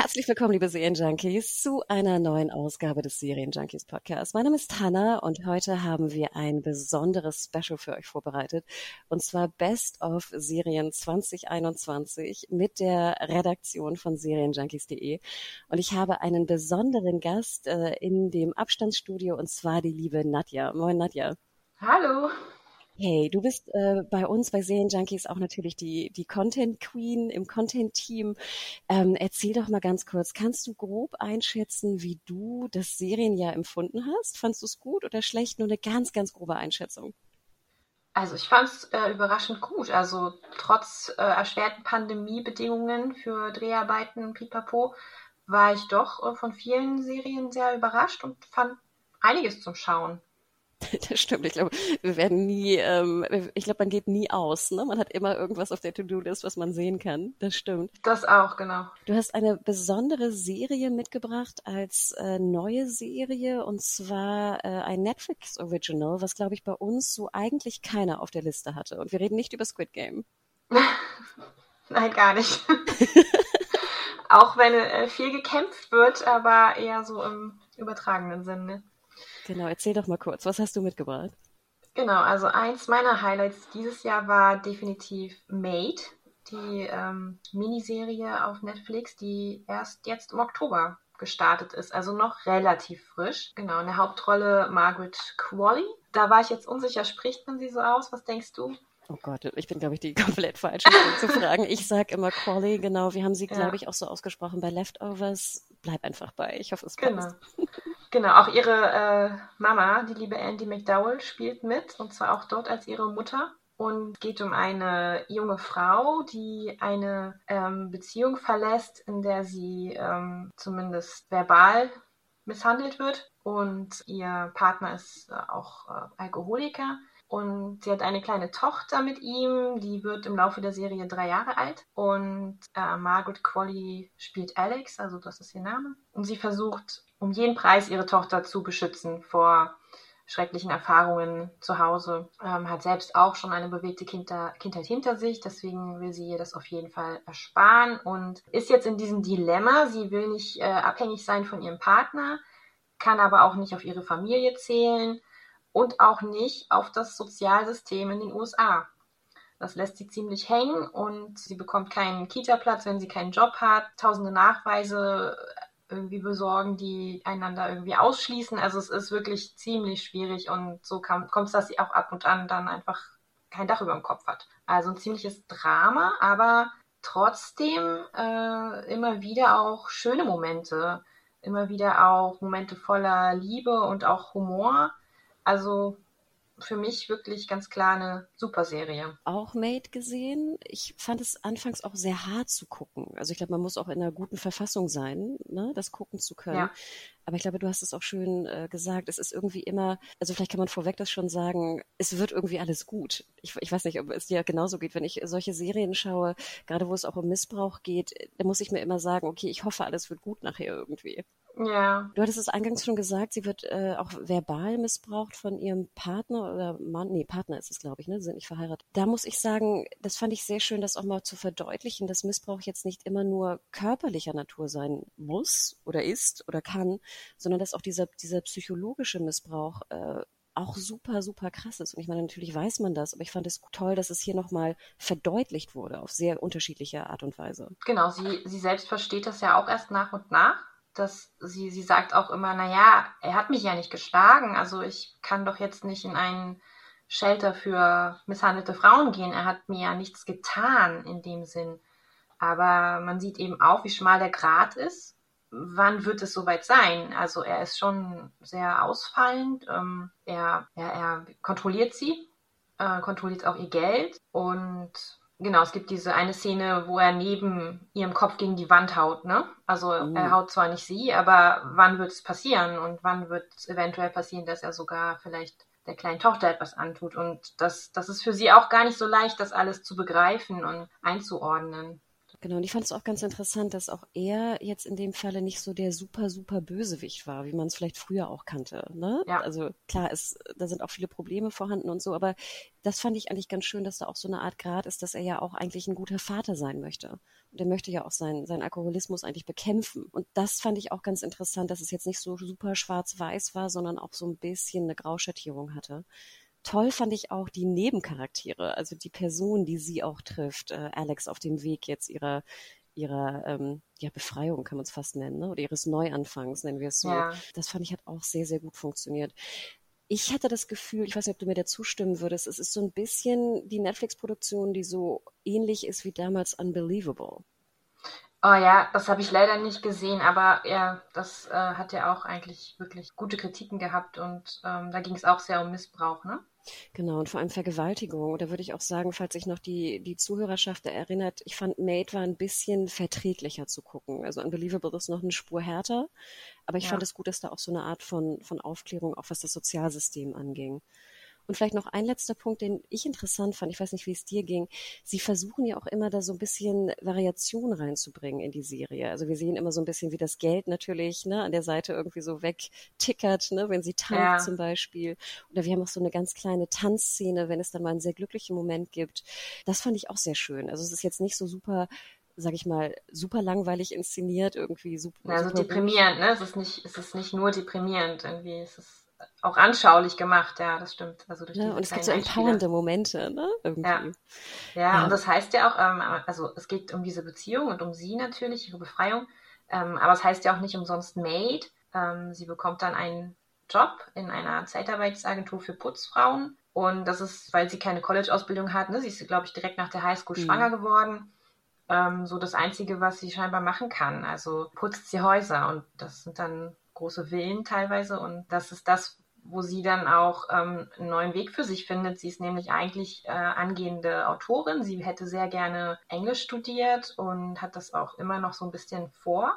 Herzlich willkommen, liebe Serienjunkies, zu einer neuen Ausgabe des Serienjunkies Podcasts. Mein Name ist Hanna und heute haben wir ein besonderes Special für euch vorbereitet. Und zwar Best of Serien 2021 mit der Redaktion von Serienjunkies.de. Und ich habe einen besonderen Gast äh, in dem Abstandsstudio und zwar die liebe Nadja. Moin, Nadja. Hallo. Hey, du bist äh, bei uns bei Serienjunkies auch natürlich die, die Content Queen im Content Team. Ähm, erzähl doch mal ganz kurz, kannst du grob einschätzen, wie du das Serienjahr empfunden hast? Fandst du es gut oder schlecht? Nur eine ganz, ganz grobe Einschätzung. Also ich fand es äh, überraschend gut. Also trotz äh, erschwerten Pandemiebedingungen für Dreharbeiten, pipapo, war ich doch äh, von vielen Serien sehr überrascht und fand einiges zum Schauen. Das stimmt. Ich glaube, wir werden nie, ähm, ich glaube, man geht nie aus. Ne? Man hat immer irgendwas auf der To-Do-List, was man sehen kann. Das stimmt. Das auch, genau. Du hast eine besondere Serie mitgebracht als äh, neue Serie und zwar äh, ein Netflix-Original, was, glaube ich, bei uns so eigentlich keiner auf der Liste hatte. Und wir reden nicht über Squid Game. Nein, gar nicht. auch wenn äh, viel gekämpft wird, aber eher so im übertragenen Sinne. Genau, erzähl doch mal kurz, was hast du mitgebracht? Genau, also eins meiner Highlights dieses Jahr war definitiv Made, die ähm, Miniserie auf Netflix, die erst jetzt im Oktober gestartet ist, also noch relativ frisch. Genau, in der Hauptrolle Margaret Qualley. Da war ich jetzt unsicher, spricht man sie so aus? Was denkst du? Oh Gott, ich bin, glaube ich, die komplett falsche zu fragen. Ich sage immer Qualley, genau. Wir haben sie, ja. glaube ich, auch so ausgesprochen bei Leftovers. Bleib einfach bei. Ich hoffe, es passt. Genau. Genau, auch ihre äh, Mama, die liebe Andy McDowell, spielt mit. Und zwar auch dort als ihre Mutter. Und geht um eine junge Frau, die eine ähm, Beziehung verlässt, in der sie ähm, zumindest verbal misshandelt wird. Und ihr Partner ist äh, auch äh, Alkoholiker. Und sie hat eine kleine Tochter mit ihm, die wird im Laufe der Serie drei Jahre alt. Und äh, Margaret Qualley spielt Alex, also das ist ihr Name. Und sie versucht um jeden Preis ihre Tochter zu beschützen vor schrecklichen Erfahrungen zu Hause. Ähm, hat selbst auch schon eine bewegte Kinder Kindheit hinter sich, deswegen will sie ihr das auf jeden Fall ersparen und ist jetzt in diesem Dilemma. Sie will nicht äh, abhängig sein von ihrem Partner, kann aber auch nicht auf ihre Familie zählen und auch nicht auf das Sozialsystem in den USA. Das lässt sie ziemlich hängen und sie bekommt keinen Kita-Platz, wenn sie keinen Job hat. Tausende Nachweise irgendwie besorgen, die einander irgendwie ausschließen. Also es ist wirklich ziemlich schwierig und so kommt es, dass sie auch ab und an dann einfach kein Dach über dem Kopf hat. Also ein ziemliches Drama, aber trotzdem äh, immer wieder auch schöne Momente, immer wieder auch Momente voller Liebe und auch Humor. Also für mich wirklich ganz klar eine super Serie. Auch Made gesehen. Ich fand es anfangs auch sehr hart zu gucken. Also ich glaube, man muss auch in einer guten Verfassung sein, ne, das gucken zu können. Ja. Aber ich glaube, du hast es auch schön äh, gesagt. Es ist irgendwie immer, also vielleicht kann man vorweg das schon sagen, es wird irgendwie alles gut. Ich, ich weiß nicht, ob es dir genauso geht, wenn ich solche Serien schaue, gerade wo es auch um Missbrauch geht, da muss ich mir immer sagen, okay, ich hoffe, alles wird gut nachher irgendwie. Ja. Du hattest es eingangs schon gesagt, sie wird äh, auch verbal missbraucht von ihrem Partner oder Mann. Nee, Partner ist es, glaube ich, ne? Sie sind nicht verheiratet. Da muss ich sagen, das fand ich sehr schön, das auch mal zu verdeutlichen, dass Missbrauch jetzt nicht immer nur körperlicher Natur sein muss oder ist oder kann, sondern dass auch dieser, dieser psychologische Missbrauch äh, auch super, super krass ist. Und ich meine, natürlich weiß man das, aber ich fand es toll, dass es hier nochmal verdeutlicht wurde auf sehr unterschiedliche Art und Weise. Genau, sie, sie selbst versteht das ja auch erst nach und nach dass sie, sie sagt auch immer, naja, er hat mich ja nicht geschlagen, also ich kann doch jetzt nicht in einen Shelter für misshandelte Frauen gehen. Er hat mir ja nichts getan in dem Sinn. Aber man sieht eben auch, wie schmal der Grat ist. Wann wird es soweit sein? Also er ist schon sehr ausfallend. Ähm, er, er, er kontrolliert sie äh, kontrolliert auch ihr Geld und genau, es gibt diese eine Szene, wo er neben ihrem Kopf gegen die Wand haut, ne? Also uh. er haut zwar nicht sie, aber wann wird es passieren und wann wird es eventuell passieren, dass er sogar vielleicht der kleinen Tochter etwas antut. Und das, das ist für sie auch gar nicht so leicht, das alles zu begreifen und einzuordnen. Genau, und ich fand es auch ganz interessant, dass auch er jetzt in dem Falle nicht so der super, super Bösewicht war, wie man es vielleicht früher auch kannte. Ne? Ja. Also klar, es, da sind auch viele Probleme vorhanden und so, aber das fand ich eigentlich ganz schön, dass da auch so eine Art Grad ist, dass er ja auch eigentlich ein guter Vater sein möchte. Und er möchte ja auch seinen, seinen Alkoholismus eigentlich bekämpfen. Und das fand ich auch ganz interessant, dass es jetzt nicht so super schwarz-weiß war, sondern auch so ein bisschen eine Grauschattierung hatte. Toll fand ich auch die Nebencharaktere, also die Person, die sie auch trifft, äh, Alex auf dem Weg jetzt ihrer ihrer ähm, ja, Befreiung kann man es fast nennen, ne? oder ihres Neuanfangs, nennen wir es so. Ja. Das fand ich hat auch sehr, sehr gut funktioniert. Ich hatte das Gefühl, ich weiß nicht, ob du mir da zustimmen würdest, es ist so ein bisschen die Netflix-Produktion, die so ähnlich ist wie damals Unbelievable. Oh ja, das habe ich leider nicht gesehen, aber ja, das äh, hat ja auch eigentlich wirklich gute Kritiken gehabt und ähm, da ging es auch sehr um Missbrauch, ne? Genau, und vor allem Vergewaltigung. Da würde ich auch sagen, falls sich noch die, die Zuhörerschaft erinnert, ich fand Made war ein bisschen verträglicher zu gucken. Also Unbelievable ist noch eine Spur härter, aber ich ja. fand es gut, dass da auch so eine Art von, von Aufklärung, auch was das Sozialsystem anging. Und vielleicht noch ein letzter Punkt, den ich interessant fand, ich weiß nicht, wie es dir ging. Sie versuchen ja auch immer da so ein bisschen Variation reinzubringen in die Serie. Also wir sehen immer so ein bisschen, wie das Geld natürlich ne, an der Seite irgendwie so wegtickert, ne, wenn sie tanzt ja. zum Beispiel. Oder wir haben auch so eine ganz kleine Tanzszene, wenn es dann mal einen sehr glücklichen Moment gibt. Das fand ich auch sehr schön. Also es ist jetzt nicht so super sag ich mal, super langweilig inszeniert, irgendwie super. Also super deprimierend, ne? Es ist nicht, es ist nicht nur deprimierend, irgendwie. Es ist auch anschaulich gemacht, ja, das stimmt. Also durch ja, und es gibt so empowernde Momente, ne? Irgendwie. Ja. ja. ja, und das heißt ja auch, ähm, also es geht um diese Beziehung und um sie natürlich, ihre Befreiung. Ähm, aber es heißt ja auch nicht umsonst Maid. Ähm, sie bekommt dann einen Job in einer Zeitarbeitsagentur für Putzfrauen. Und das ist, weil sie keine College-Ausbildung hat. Ne? Sie ist, glaube ich, direkt nach der Highschool mhm. schwanger geworden. Ähm, so das Einzige, was sie scheinbar machen kann. Also putzt sie Häuser. Und das sind dann große Villen teilweise. Und das ist das, wo sie dann auch ähm, einen neuen Weg für sich findet. Sie ist nämlich eigentlich äh, angehende Autorin. Sie hätte sehr gerne Englisch studiert und hat das auch immer noch so ein bisschen vor.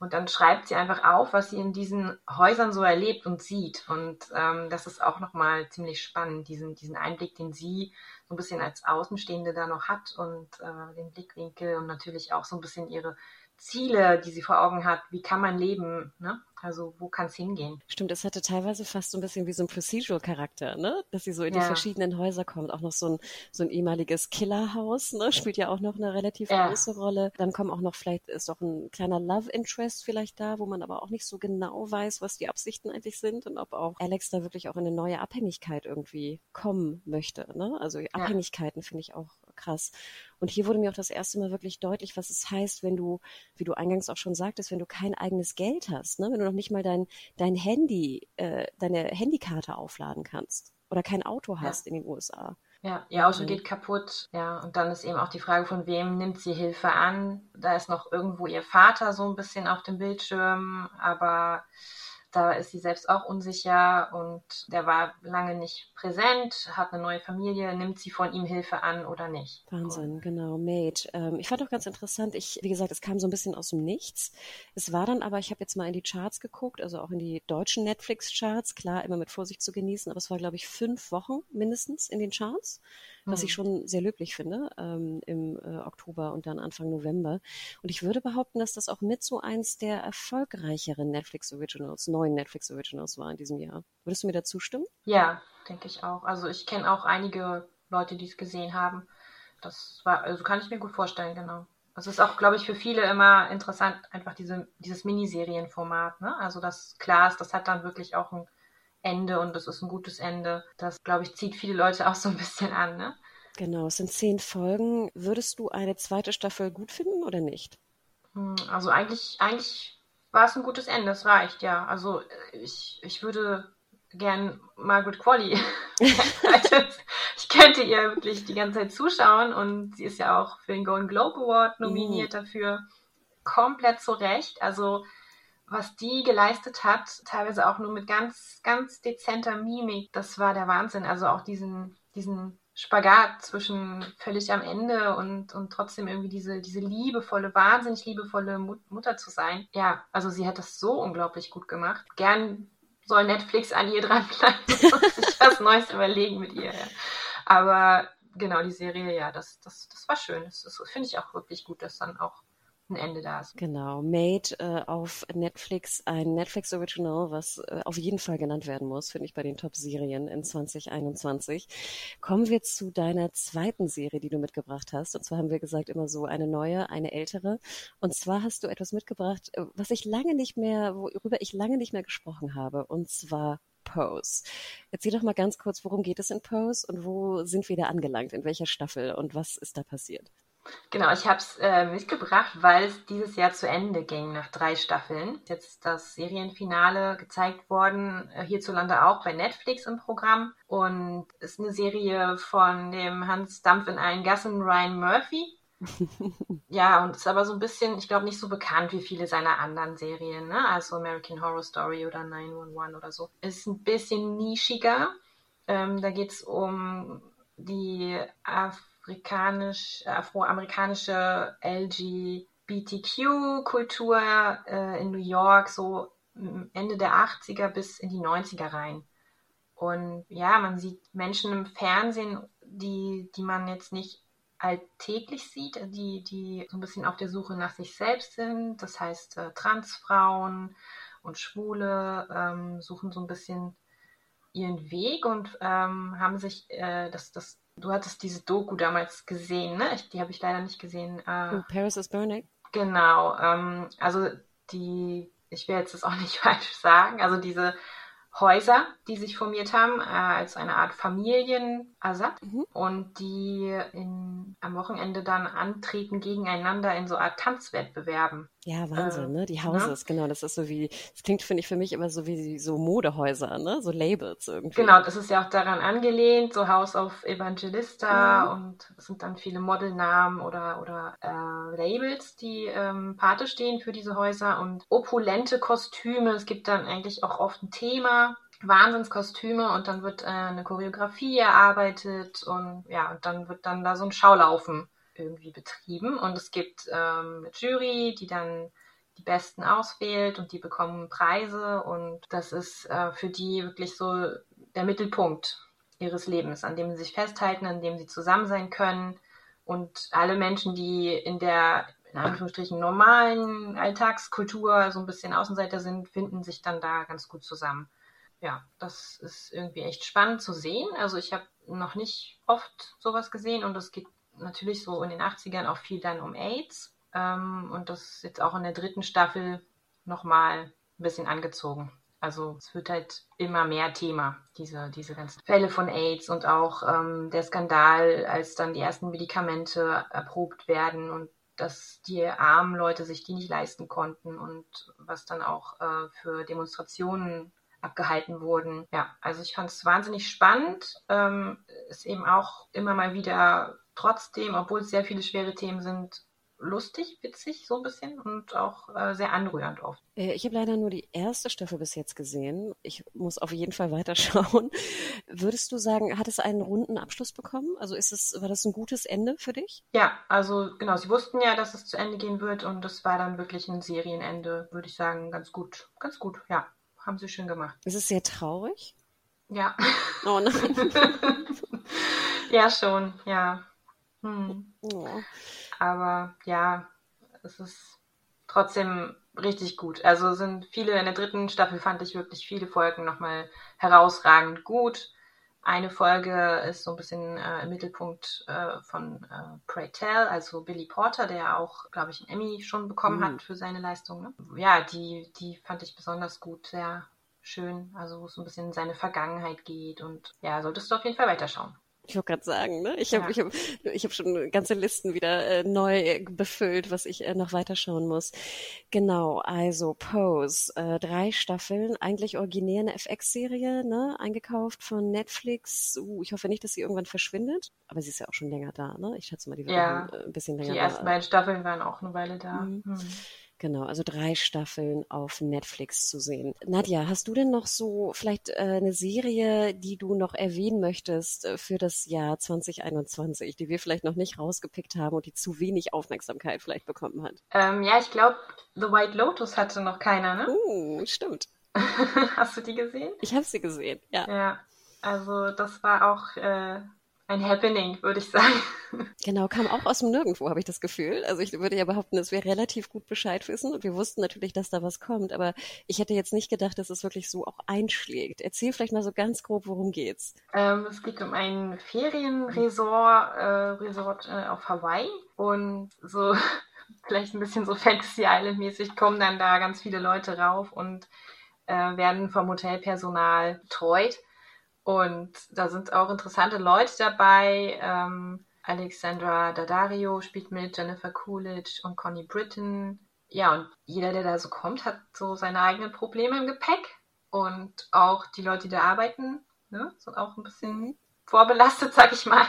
Und dann schreibt sie einfach auf, was sie in diesen Häusern so erlebt und sieht. Und ähm, das ist auch nochmal ziemlich spannend, diesen, diesen Einblick, den sie so ein bisschen als Außenstehende da noch hat und äh, den Blickwinkel und natürlich auch so ein bisschen ihre Ziele, die sie vor Augen hat. Wie kann man leben? Ne? Also wo kann es hingehen? Stimmt, es hatte teilweise fast so ein bisschen wie so ein Procedural-Charakter, ne? Dass sie so in ja. die verschiedenen Häuser kommt. Auch noch so ein, so ein ehemaliges Killerhaus, ne? Spielt ja auch noch eine relativ ja. große Rolle. Dann kommen auch noch, vielleicht ist auch ein kleiner Love Interest vielleicht da, wo man aber auch nicht so genau weiß, was die Absichten eigentlich sind und ob auch Alex da wirklich auch in eine neue Abhängigkeit irgendwie kommen möchte. Ne? Also Abhängigkeiten ja. finde ich auch krass. Und hier wurde mir auch das erste Mal wirklich deutlich, was es heißt, wenn du, wie du eingangs auch schon sagtest, wenn du kein eigenes Geld hast, ne? wenn du noch nicht mal dein, dein Handy, äh, deine Handykarte aufladen kannst oder kein Auto hast ja. in den USA. Ja, ihr Auto geht kaputt. Ja, und dann ist eben auch die Frage, von wem nimmt sie Hilfe an? Da ist noch irgendwo ihr Vater so ein bisschen auf dem Bildschirm, aber da ist sie selbst auch unsicher und der war lange nicht präsent, hat eine neue Familie, nimmt sie von ihm Hilfe an oder nicht. Wahnsinn, genau, Mate. Ähm, ich fand auch ganz interessant, ich, wie gesagt, es kam so ein bisschen aus dem Nichts. Es war dann aber, ich habe jetzt mal in die Charts geguckt, also auch in die deutschen Netflix-Charts, klar, immer mit Vorsicht zu genießen, aber es war, glaube ich, fünf Wochen mindestens in den Charts was ich hm. schon sehr löblich finde, ähm, im äh, Oktober und dann Anfang November. Und ich würde behaupten, dass das auch mit so eins der erfolgreicheren Netflix Originals, neuen Netflix Originals war in diesem Jahr. Würdest du mir dazu stimmen? Ja, denke ich auch. Also ich kenne auch einige Leute, die es gesehen haben. Das war, also kann ich mir gut vorstellen, genau. Also es ist auch, glaube ich, für viele immer interessant, einfach diese, dieses Miniserienformat. Ne? Also das klar ist, das hat dann wirklich auch ein Ende und das ist ein gutes Ende. Das, glaube ich, zieht viele Leute auch so ein bisschen an, ne? Genau, es sind zehn Folgen. Würdest du eine zweite Staffel gut finden oder nicht? Hm, also eigentlich, eigentlich war es ein gutes Ende, es reicht, ja. Also ich, ich würde gern Margaret Qualley. ich könnte ihr wirklich die ganze Zeit zuschauen und sie ist ja auch für den Golden Globe Award nominiert mm. dafür. Komplett zu Recht. Also was die geleistet hat, teilweise auch nur mit ganz, ganz dezenter Mimik, das war der Wahnsinn. Also auch diesen, diesen Spagat zwischen völlig am Ende und, und trotzdem irgendwie diese, diese liebevolle, wahnsinnig liebevolle Mut Mutter zu sein. Ja, also sie hat das so unglaublich gut gemacht. Gern soll Netflix an ihr dranbleiben und sich was Neues überlegen mit ihr. Ja. Aber genau, die Serie, ja, das, das, das war schön. Das, das finde ich auch wirklich gut, dass dann auch ein Ende da ist. Genau, Made äh, auf Netflix, ein Netflix Original, was äh, auf jeden Fall genannt werden muss, finde ich bei den Top-Serien in 2021. Kommen wir zu deiner zweiten Serie, die du mitgebracht hast. Und zwar haben wir gesagt immer so eine neue, eine ältere. Und zwar hast du etwas mitgebracht, äh, was ich lange nicht mehr, worüber ich lange nicht mehr gesprochen habe. Und zwar Pose. Erzähl doch mal ganz kurz, worum geht es in Pose und wo sind wir da angelangt? In welcher Staffel und was ist da passiert? Genau, ich habe es äh, mitgebracht, weil es dieses Jahr zu Ende ging nach drei Staffeln. Jetzt das Serienfinale gezeigt worden, äh, hierzulande auch bei Netflix im Programm. Und ist eine Serie von dem Hans Dampf in allen Gassen Ryan Murphy. ja, und ist aber so ein bisschen, ich glaube, nicht so bekannt wie viele seiner anderen Serien, ne? Also American Horror Story oder 911 oder so. Ist ein bisschen nischiger. Ähm, da geht es um die Af afrikanisch, äh, afroamerikanische LGBTQ-Kultur äh, in New York, so Ende der 80er bis in die 90er rein. Und ja, man sieht Menschen im Fernsehen, die, die man jetzt nicht alltäglich sieht, die, die so ein bisschen auf der Suche nach sich selbst sind. Das heißt, äh, Transfrauen und Schwule ähm, suchen so ein bisschen ihren Weg und ähm, haben sich äh, das, das Du hattest diese Doku damals gesehen, ne? Ich, die habe ich leider nicht gesehen. Äh, Paris is Burning. Genau. Ähm, also die, ich will jetzt das auch nicht falsch sagen, also diese Häuser, die sich formiert haben, äh, als eine Art Familienersatz mhm. und die in, am Wochenende dann antreten gegeneinander in so Art Tanzwettbewerben. Ja, Wahnsinn, äh, ne? Die Houses, ne? genau. Das ist so wie, das klingt, finde ich, für mich immer so wie so Modehäuser, ne? So Labels irgendwie. Genau, das ist ja auch daran angelehnt, so House of Evangelista mhm. und es sind dann viele Modelnamen oder, oder äh, Labels, die ähm, Pate stehen für diese Häuser und opulente Kostüme. Es gibt dann eigentlich auch oft ein Thema. Wahnsinnskostüme und dann wird äh, eine Choreografie erarbeitet und ja, und dann wird dann da so ein Schaulaufen irgendwie betrieben. Und es gibt ähm, eine Jury, die dann die Besten auswählt und die bekommen Preise. Und das ist äh, für die wirklich so der Mittelpunkt ihres Lebens, an dem sie sich festhalten, an dem sie zusammen sein können. Und alle Menschen, die in der in Anführungsstrichen normalen Alltagskultur so ein bisschen Außenseiter sind, finden sich dann da ganz gut zusammen. Ja, das ist irgendwie echt spannend zu sehen. Also ich habe noch nicht oft sowas gesehen und es geht natürlich so in den 80ern auch viel dann um AIDS. Ähm, und das ist jetzt auch in der dritten Staffel nochmal ein bisschen angezogen. Also es wird halt immer mehr Thema, diese, diese ganzen Fälle von AIDS und auch ähm, der Skandal, als dann die ersten Medikamente erprobt werden und dass die armen Leute sich die nicht leisten konnten und was dann auch äh, für Demonstrationen abgehalten wurden. Ja, also ich fand es wahnsinnig spannend. Ähm, ist eben auch immer mal wieder trotzdem, obwohl es sehr viele schwere Themen sind, lustig, witzig so ein bisschen und auch äh, sehr anrührend oft. Äh, ich habe leider nur die erste Staffel bis jetzt gesehen. Ich muss auf jeden Fall weiterschauen. Würdest du sagen, hat es einen runden Abschluss bekommen? Also ist es, war das ein gutes Ende für dich? Ja, also genau, sie wussten ja, dass es zu Ende gehen wird und das war dann wirklich ein Serienende, würde ich sagen, ganz gut. Ganz gut, ja. Haben sie schön gemacht. Ist es sehr traurig? Ja. Oh nein. ja, schon, ja. Hm. Oh. Aber ja, es ist trotzdem richtig gut. Also sind viele in der dritten Staffel fand ich wirklich viele Folgen nochmal herausragend gut. Eine Folge ist so ein bisschen äh, im Mittelpunkt äh, von äh, Pray Tell, also Billy Porter, der auch, glaube ich, einen Emmy schon bekommen mhm. hat für seine Leistung. Ne? Ja, die, die fand ich besonders gut, sehr schön. Also wo es so ein bisschen in seine Vergangenheit geht. Und ja, solltest du auf jeden Fall weiterschauen. Ich wollte gerade sagen, ne? Ich habe ja. ich hab, ich hab schon ganze Listen wieder äh, neu befüllt, was ich äh, noch weiterschauen muss. Genau, also Pose, äh, drei Staffeln, eigentlich originär eine FX-Serie, ne? Eingekauft von Netflix. Uh, ich hoffe nicht, dass sie irgendwann verschwindet, aber sie ist ja auch schon länger da, ne? Ich schätze mal, die wird ja, ein, äh, ein bisschen länger da. Die ersten beiden Staffeln waren auch eine Weile da. Mhm. Mhm. Genau, also drei Staffeln auf Netflix zu sehen. Nadja, hast du denn noch so vielleicht äh, eine Serie, die du noch erwähnen möchtest äh, für das Jahr 2021, die wir vielleicht noch nicht rausgepickt haben und die zu wenig Aufmerksamkeit vielleicht bekommen hat? Ähm, ja, ich glaube, The White Lotus hatte noch keiner, ne? Uh, stimmt. hast du die gesehen? Ich habe sie gesehen, ja. Ja, also das war auch äh, ein Happening, würde ich sagen. Genau, kam auch aus dem Nirgendwo, habe ich das Gefühl. Also ich würde ja behaupten, dass wir relativ gut Bescheid wissen und wir wussten natürlich, dass da was kommt, aber ich hätte jetzt nicht gedacht, dass es wirklich so auch einschlägt. Erzähl vielleicht mal so ganz grob, worum geht's. Ähm, es geht um ein Ferienresort äh, Resort, äh, auf Hawaii und so vielleicht ein bisschen so Fantasy Island mäßig kommen dann da ganz viele Leute rauf und äh, werden vom Hotelpersonal betreut. Und da sind auch interessante Leute dabei. Ähm, Alexandra Daddario spielt mit, Jennifer Coolidge und Connie Britton. Ja, und jeder, der da so kommt, hat so seine eigenen Probleme im Gepäck. Und auch die Leute, die da arbeiten, ne, sind auch ein bisschen vorbelastet, sag ich mal.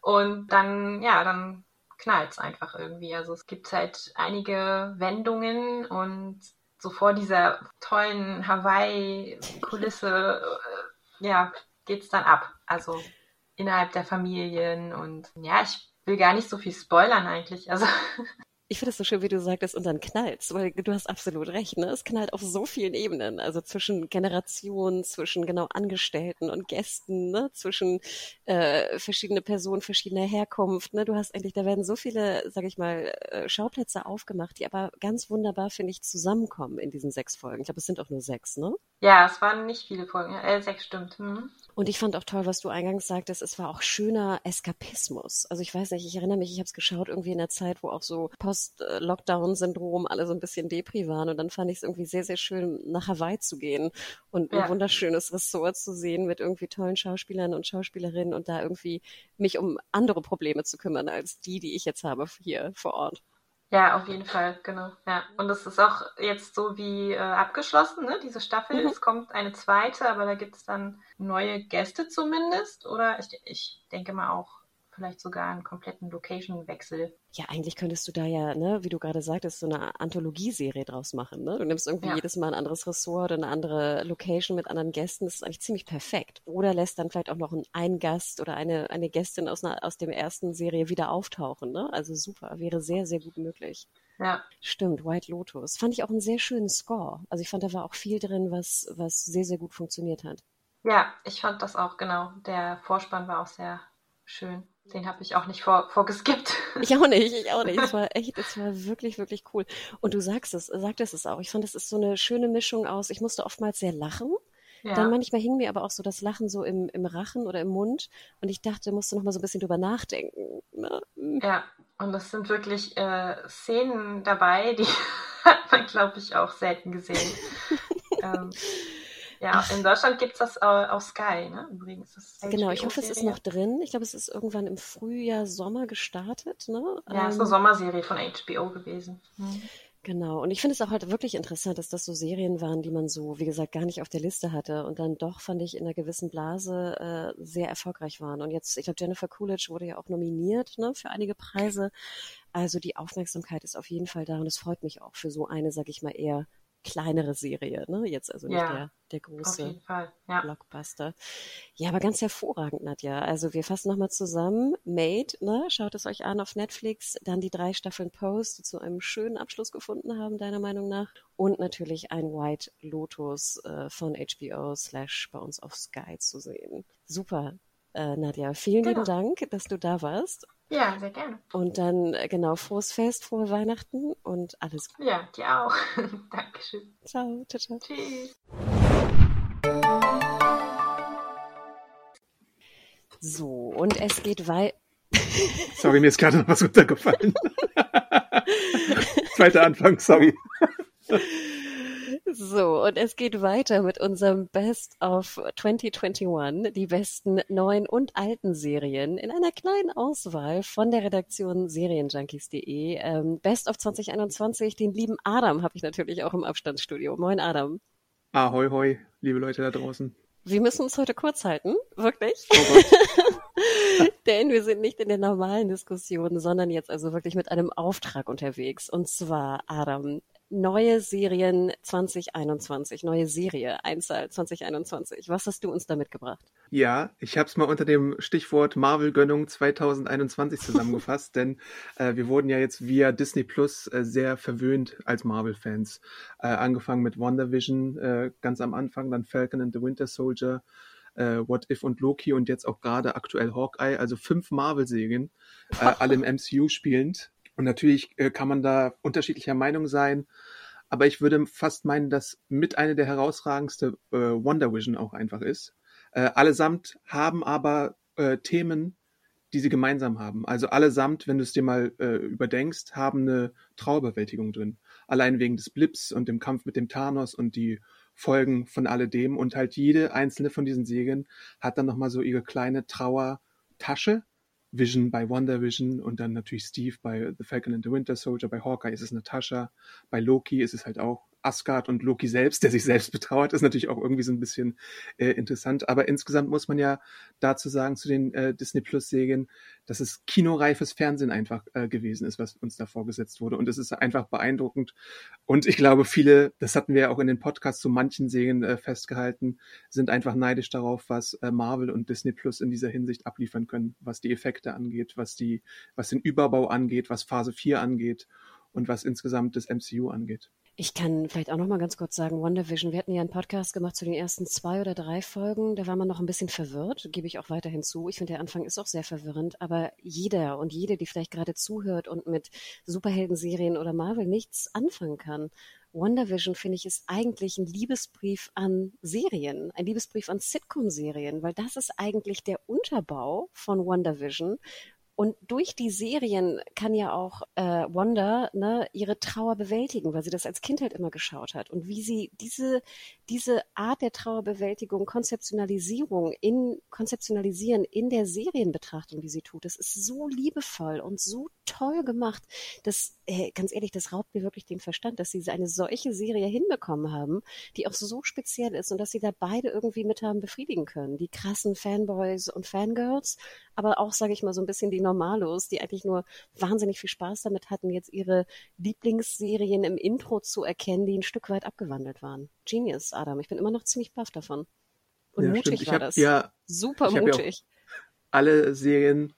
Und dann, ja, dann knallt es einfach irgendwie. Also es gibt halt einige Wendungen und so vor dieser tollen Hawaii-Kulisse, ja, geht's dann ab. Also innerhalb der Familien und ja, ich will gar nicht so viel spoilern eigentlich. Also Ich finde es so schön, wie du sagtest, und dann knallt's, weil du hast absolut recht, ne? Es knallt auf so vielen Ebenen, also zwischen Generationen, zwischen genau Angestellten und Gästen, ne? Zwischen äh, verschiedene Personen verschiedener Herkunft, ne? Du hast eigentlich, da werden so viele, sag ich mal, äh, Schauplätze aufgemacht, die aber ganz wunderbar, finde ich, zusammenkommen in diesen sechs Folgen. Ich glaube, es sind auch nur sechs, ne? Ja, es waren nicht viele Folgen, äh, sechs stimmt. Mhm. Und ich fand auch toll, was du eingangs sagtest, es war auch schöner Eskapismus. Also ich weiß nicht, ich erinnere mich, ich habe es geschaut irgendwie in der Zeit, wo auch so Post-Lockdown-Syndrom alle so ein bisschen Depri waren. Und dann fand ich es irgendwie sehr, sehr schön, nach Hawaii zu gehen und ein wunderschönes Ressort zu sehen mit irgendwie tollen Schauspielern und Schauspielerinnen und da irgendwie mich um andere Probleme zu kümmern als die, die ich jetzt habe hier vor Ort. Ja, auf jeden Fall, genau. Ja. Und es ist auch jetzt so wie äh, abgeschlossen, ne, diese Staffel. Mhm. Es kommt eine zweite, aber da gibt es dann neue Gäste zumindest. Oder ich, ich denke mal auch vielleicht sogar einen kompletten Location-Wechsel. Ja, eigentlich könntest du da ja, ne, wie du gerade sagtest, so eine Anthologieserie draus machen. Ne? Du nimmst irgendwie ja. jedes Mal ein anderes Ressort oder eine andere Location mit anderen Gästen. Das ist eigentlich ziemlich perfekt. Oder lässt dann vielleicht auch noch einen Gast oder eine, eine Gästin aus, einer, aus der ersten Serie wieder auftauchen. Ne? Also super, wäre sehr, sehr gut möglich. Ja. Stimmt, White Lotus. Fand ich auch einen sehr schönen Score. Also ich fand, da war auch viel drin, was, was sehr, sehr gut funktioniert hat. Ja, ich fand das auch, genau. Der Vorspann war auch sehr schön. Den habe ich auch nicht vor, vorgeskippt. Ich auch nicht, ich auch nicht. Es war echt, es war wirklich, wirklich cool. Und du sagst es, sagtest es auch. Ich fand, es ist so eine schöne Mischung aus, ich musste oftmals sehr lachen. Ja. Dann manchmal hing mir aber auch so das Lachen so im, im Rachen oder im Mund. Und ich dachte, musste noch mal so ein bisschen drüber nachdenken. Ne? Ja, und das sind wirklich äh, Szenen dabei, die hat man, glaube ich, auch selten gesehen. ähm, ja, in Deutschland gibt es das äh, auf Sky, ne? Übrigens. genau, ich hoffe, es ist noch drin. Ich glaube, es ist irgendwann im Frühjahr, Sommer gestartet, ne? Ja, es ist eine ähm, Sommerserie von HBO gewesen. Mhm. Genau. Und ich finde es auch halt wirklich interessant, dass das so Serien waren, die man so, wie gesagt, gar nicht auf der Liste hatte und dann doch, fand ich, in einer gewissen Blase äh, sehr erfolgreich waren. Und jetzt, ich glaube, Jennifer Coolidge wurde ja auch nominiert ne, für einige Preise. Also die Aufmerksamkeit ist auf jeden Fall da und es freut mich auch für so eine, sag ich mal, eher kleinere Serie, ne? Jetzt also nicht ja, der, der große ja. Blockbuster. Ja, aber ganz hervorragend, Nadja. Also wir fassen nochmal zusammen. Made, ne? Schaut es euch an auf Netflix. Dann die drei Staffeln Post, die zu einem schönen Abschluss gefunden haben, deiner Meinung nach. Und natürlich ein White Lotus äh, von HBO slash bei uns auf Sky zu sehen. Super. Äh, Nadja, vielen genau. lieben Dank, dass du da warst. Ja, sehr gerne. Und dann, äh, genau, frohes Fest, frohe Weihnachten und alles Gute. Ja, dir auch. Dankeschön. Ciao, ciao, ciao. Tschüss. So, und es geht weiter. sorry, mir ist gerade noch was runtergefallen. Zweiter Anfang, sorry. So, und es geht weiter mit unserem Best of 2021, die besten neuen und alten Serien in einer kleinen Auswahl von der Redaktion Serienjunkies.de. Ähm, Best of 2021, den lieben Adam habe ich natürlich auch im Abstandsstudio. Moin Adam. Ahoi, hoi, liebe Leute da draußen. Wir müssen uns heute kurz halten, wirklich. Oh Denn wir sind nicht in der normalen Diskussion, sondern jetzt also wirklich mit einem Auftrag unterwegs. Und zwar, Adam, neue Serien 2021, neue Serie Einzahl 2021. Was hast du uns da mitgebracht? Ja, ich habe es mal unter dem Stichwort Marvel-Gönnung 2021 zusammengefasst, denn äh, wir wurden ja jetzt via Disney Plus äh, sehr verwöhnt als Marvel-Fans. Äh, angefangen mit WandaVision äh, ganz am Anfang, dann Falcon and the Winter Soldier, äh, What If und Loki und jetzt auch gerade aktuell Hawkeye, also fünf Marvel-Serien, äh, alle im MCU spielend. Und natürlich äh, kann man da unterschiedlicher Meinung sein, aber ich würde fast meinen, dass mit einer der herausragendste äh, Wonder Vision auch einfach ist. Äh, allesamt haben aber äh, Themen, die sie gemeinsam haben. Also allesamt, wenn du es dir mal äh, überdenkst, haben eine Trauerbewältigung drin. Allein wegen des Blips und dem Kampf mit dem Thanos und die Folgen von alledem. Und halt jede einzelne von diesen Serien hat dann nochmal so ihre kleine Trauertasche, Vision bei Wonder Vision und dann natürlich Steve bei The Falcon and the Winter Soldier, bei Hawkeye ist es Natasha, bei Loki ist es halt auch Asgard und Loki selbst, der sich selbst betrauert, ist natürlich auch irgendwie so ein bisschen äh, interessant. Aber insgesamt muss man ja dazu sagen, zu den äh, Disney Plus Serien, dass es kinoreifes Fernsehen einfach äh, gewesen ist, was uns da vorgesetzt wurde. Und es ist einfach beeindruckend. Und ich glaube, viele, das hatten wir ja auch in den Podcasts zu manchen Serien äh, festgehalten, sind einfach neidisch darauf, was äh, Marvel und Disney Plus in dieser Hinsicht abliefern können, was die Effekte angeht, was die, was den Überbau angeht, was Phase 4 angeht und was insgesamt das MCU angeht. Ich kann vielleicht auch noch mal ganz kurz sagen, WandaVision, wir hatten ja einen Podcast gemacht zu den ersten zwei oder drei Folgen, da war man noch ein bisschen verwirrt, gebe ich auch weiterhin zu. Ich finde, der Anfang ist auch sehr verwirrend, aber jeder und jede, die vielleicht gerade zuhört und mit Superhelden-Serien oder Marvel nichts anfangen kann, WandaVision, finde ich, ist eigentlich ein Liebesbrief an Serien, ein Liebesbrief an Sitcom-Serien, weil das ist eigentlich der Unterbau von WandaVision, und durch die Serien kann ja auch äh, Wanda ne, ihre Trauer bewältigen, weil sie das als Kind halt immer geschaut hat. Und wie sie diese, diese Art der Trauerbewältigung, Konzeptionalisierung in, konzeptionalisieren in der Serienbetrachtung, die sie tut, das ist so liebevoll und so toll gemacht, dass, äh, ganz ehrlich, das raubt mir wirklich den Verstand, dass sie eine solche Serie hinbekommen haben, die auch so speziell ist und dass sie da beide irgendwie mit haben befriedigen können. Die krassen Fanboys und Fangirls, aber auch, sage ich mal, so ein bisschen die Normalos, die eigentlich nur wahnsinnig viel Spaß damit hatten, jetzt ihre Lieblingsserien im Intro zu erkennen, die ein Stück weit abgewandelt waren. Genius, Adam. Ich bin immer noch ziemlich baff davon. Und Ja, mutig stimmt. War hab das. ja- Super ich hab ja mutig. alle Serien,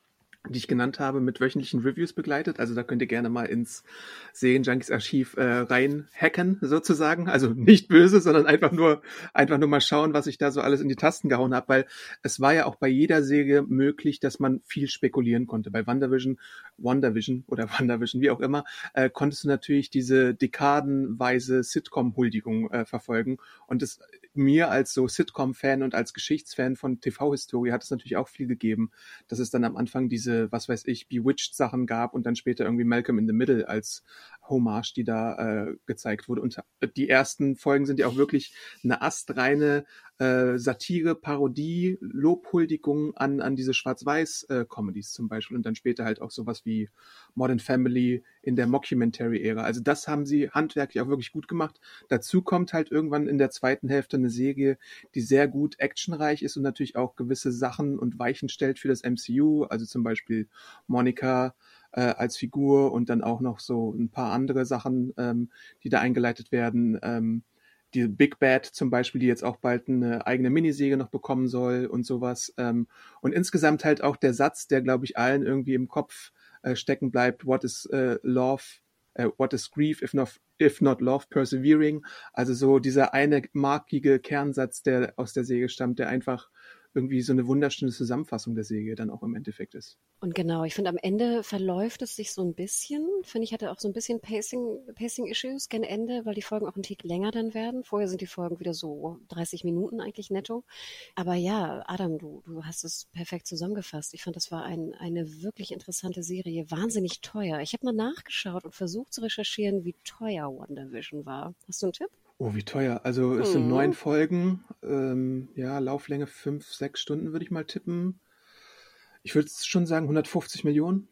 die ich genannt habe, mit wöchentlichen Reviews begleitet. Also da könnt ihr gerne mal ins Serienjunkies Archiv äh, rein hacken sozusagen. Also nicht böse, sondern einfach nur einfach nur mal schauen, was ich da so alles in die Tasten gehauen habe, weil es war ja auch bei jeder Serie möglich, dass man viel spekulieren konnte. Bei WandaVision, WandaVision oder WandaVision, wie auch immer, äh, konntest du natürlich diese dekadenweise Sitcom-Huldigung äh, verfolgen und es mir als so Sitcom-Fan und als Geschichtsfan von TV-Historie hat es natürlich auch viel gegeben, dass es dann am Anfang diese, was weiß ich, Bewitched-Sachen gab und dann später irgendwie Malcolm in the Middle als Hommage, die da äh, gezeigt wurde. Und die ersten Folgen sind ja auch wirklich eine astreine äh, Satire, Parodie, Lobhuldigung an, an diese Schwarz-Weiß-Comedies zum Beispiel und dann später halt auch sowas wie Modern Family in der Mockumentary-Ära. Also das haben sie handwerklich auch wirklich gut gemacht. Dazu kommt halt irgendwann in der zweiten Hälfte eine Serie, die sehr gut actionreich ist und natürlich auch gewisse Sachen und Weichen stellt für das MCU, also zum Beispiel Monica äh, als Figur und dann auch noch so ein paar andere Sachen, ähm, die da eingeleitet werden. Ähm, die Big Bad zum Beispiel, die jetzt auch bald eine eigene Miniserie noch bekommen soll und sowas. Ähm, und insgesamt halt auch der Satz, der, glaube ich, allen irgendwie im Kopf äh, stecken bleibt, what is äh, love, äh, what is grief, if not, if not love, persevering. Also so dieser eine markige Kernsatz, der aus der Serie stammt, der einfach irgendwie so eine wunderschöne Zusammenfassung der Serie dann auch im Endeffekt ist. Und genau, ich finde, am Ende verläuft es sich so ein bisschen. Finde ich, hatte auch so ein bisschen Pacing, Pacing-Issues gegen Ende, weil die Folgen auch einen Tick länger dann werden. Vorher sind die Folgen wieder so 30 Minuten eigentlich netto. Aber ja, Adam, du, du hast es perfekt zusammengefasst. Ich fand, das war ein, eine wirklich interessante Serie. Wahnsinnig teuer. Ich habe mal nachgeschaut und versucht zu recherchieren, wie teuer WandaVision war. Hast du einen Tipp? Oh, wie teuer. Also es sind Mhm. neun Folgen, ähm, ja, Lauflänge fünf, sechs Stunden würde ich mal tippen. Ich würde schon sagen 150 Millionen.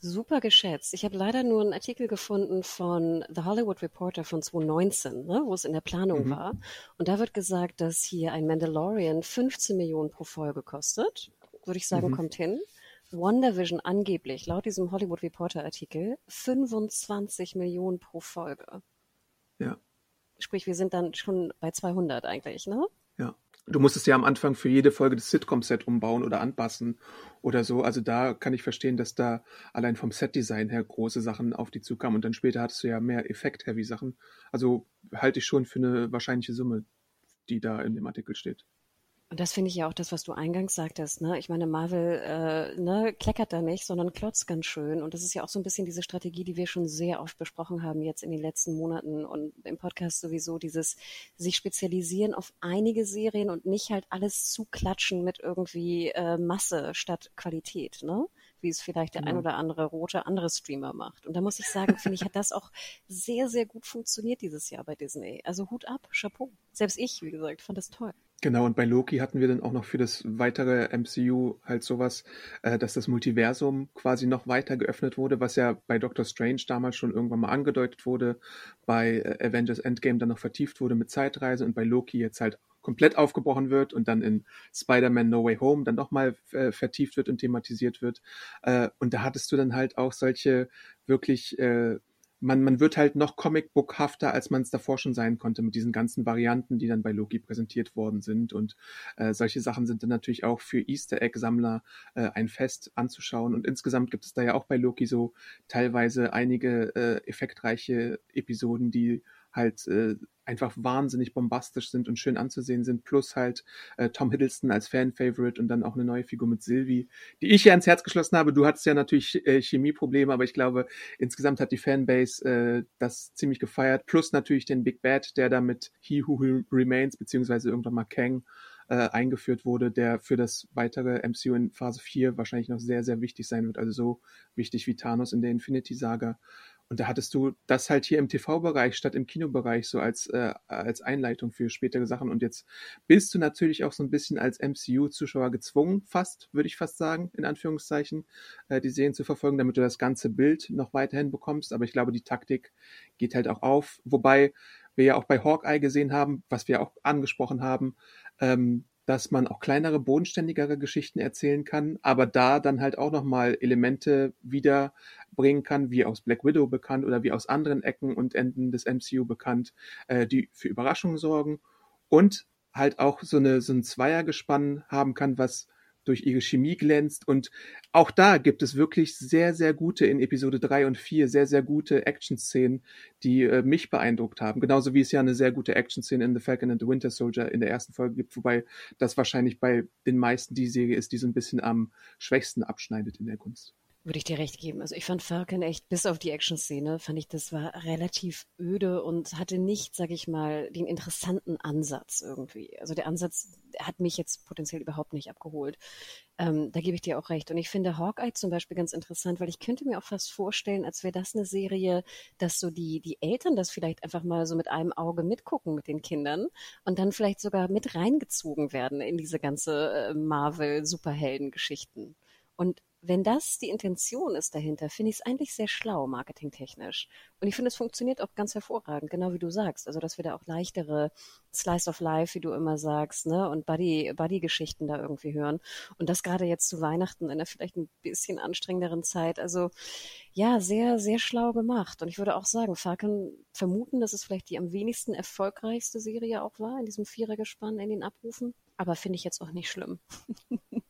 Super geschätzt. Ich habe leider nur einen Artikel gefunden von The Hollywood Reporter von 2019, ne, wo es in der Planung Mhm. war. Und da wird gesagt, dass hier ein Mandalorian 15 Millionen pro Folge kostet. Würde ich sagen, Mhm. kommt hin. WandaVision angeblich, laut diesem Hollywood Reporter Artikel, 25 Millionen pro Folge. Ja. Sprich, wir sind dann schon bei 200 eigentlich, ne? Ja. Du musstest ja am Anfang für jede Folge das Sitcom-Set umbauen oder anpassen oder so. Also da kann ich verstehen, dass da allein vom Set-Design her große Sachen auf die zukamen. Und dann später hattest du ja mehr Effekt-Heavy-Sachen. Also halte ich schon für eine wahrscheinliche Summe, die da in dem Artikel steht. Und das finde ich ja auch das, was du eingangs sagtest. Ne? Ich meine, Marvel äh, ne, kleckert da nicht, sondern klotzt ganz schön. Und das ist ja auch so ein bisschen diese Strategie, die wir schon sehr oft besprochen haben jetzt in den letzten Monaten und im Podcast sowieso, dieses sich spezialisieren auf einige Serien und nicht halt alles zuklatschen mit irgendwie äh, Masse statt Qualität. Ne? wie es vielleicht der ein oder andere rote andere Streamer macht. Und da muss ich sagen, finde ich, hat das auch sehr, sehr gut funktioniert dieses Jahr bei Disney. Also Hut ab, Chapeau. Selbst ich, wie gesagt, fand das toll. Genau, und bei Loki hatten wir dann auch noch für das weitere MCU halt sowas, äh, dass das Multiversum quasi noch weiter geöffnet wurde, was ja bei Doctor Strange damals schon irgendwann mal angedeutet wurde, bei äh, Avengers Endgame dann noch vertieft wurde mit Zeitreise und bei Loki jetzt halt komplett aufgebrochen wird und dann in Spider-Man No Way Home dann nochmal äh, vertieft wird und thematisiert wird. Äh, und da hattest du dann halt auch solche wirklich äh, man, man wird halt noch comicbookhafter, als man es davor schon sein konnte mit diesen ganzen Varianten, die dann bei Loki präsentiert worden sind. Und äh, solche Sachen sind dann natürlich auch für Easter Egg-Sammler äh, ein Fest anzuschauen. Und insgesamt gibt es da ja auch bei Loki so teilweise einige äh, effektreiche Episoden, die halt äh, einfach wahnsinnig bombastisch sind und schön anzusehen sind, plus halt äh, Tom Hiddleston als Fan-Favorite und dann auch eine neue Figur mit Sylvie, die ich ja ins Herz geschlossen habe. Du hattest ja natürlich äh, Chemieprobleme, aber ich glaube, insgesamt hat die Fanbase äh, das ziemlich gefeiert, plus natürlich den Big Bad, der da mit He Who Remains, beziehungsweise irgendwann mal Kang, äh, eingeführt wurde, der für das weitere MCU in Phase 4 wahrscheinlich noch sehr, sehr wichtig sein wird. Also so wichtig wie Thanos in der Infinity Saga. Und da hattest du das halt hier im TV-Bereich statt im Kinobereich so als, äh, als Einleitung für spätere Sachen. Und jetzt bist du natürlich auch so ein bisschen als MCU-Zuschauer gezwungen, fast, würde ich fast sagen, in Anführungszeichen, äh, die Serien zu verfolgen, damit du das ganze Bild noch weiterhin bekommst. Aber ich glaube, die Taktik geht halt auch auf. Wobei wir ja auch bei Hawkeye gesehen haben, was wir auch angesprochen haben, ähm, dass man auch kleinere, bodenständigere Geschichten erzählen kann, aber da dann halt auch nochmal Elemente wiederbringen kann, wie aus Black Widow bekannt oder wie aus anderen Ecken und Enden des MCU bekannt, äh, die für Überraschungen sorgen und halt auch so eine so ein Zweiergespann haben kann, was durch ihre Chemie glänzt. Und auch da gibt es wirklich sehr, sehr gute in Episode 3 und 4, sehr, sehr gute Action-Szenen, die äh, mich beeindruckt haben. Genauso wie es ja eine sehr gute Action-Szene in The Falcon and the Winter Soldier in der ersten Folge gibt, wobei das wahrscheinlich bei den meisten die Serie ist, die so ein bisschen am schwächsten abschneidet in der Kunst. Würde ich dir recht geben. Also ich fand Falcon echt, bis auf die Action-Szene, fand ich, das war relativ öde und hatte nicht, sag ich mal, den interessanten Ansatz irgendwie. Also der Ansatz hat mich jetzt potenziell überhaupt nicht abgeholt. Ähm, da gebe ich dir auch recht. Und ich finde Hawkeye zum Beispiel ganz interessant, weil ich könnte mir auch fast vorstellen, als wäre das eine Serie, dass so die, die Eltern das vielleicht einfach mal so mit einem Auge mitgucken mit den Kindern und dann vielleicht sogar mit reingezogen werden in diese ganze äh, Marvel-Superhelden-Geschichten. Und wenn das die Intention ist dahinter, finde ich es eigentlich sehr schlau, marketingtechnisch. Und ich finde, es funktioniert auch ganz hervorragend, genau wie du sagst. Also, dass wir da auch leichtere Slice of Life, wie du immer sagst, ne, und Buddy, Buddy-Geschichten da irgendwie hören. Und das gerade jetzt zu Weihnachten in einer vielleicht ein bisschen anstrengenderen Zeit. Also, ja, sehr, sehr schlau gemacht. Und ich würde auch sagen, Falcon vermuten, dass es vielleicht die am wenigsten erfolgreichste Serie auch war in diesem Vierergespann in den Abrufen. Aber finde ich jetzt auch nicht schlimm.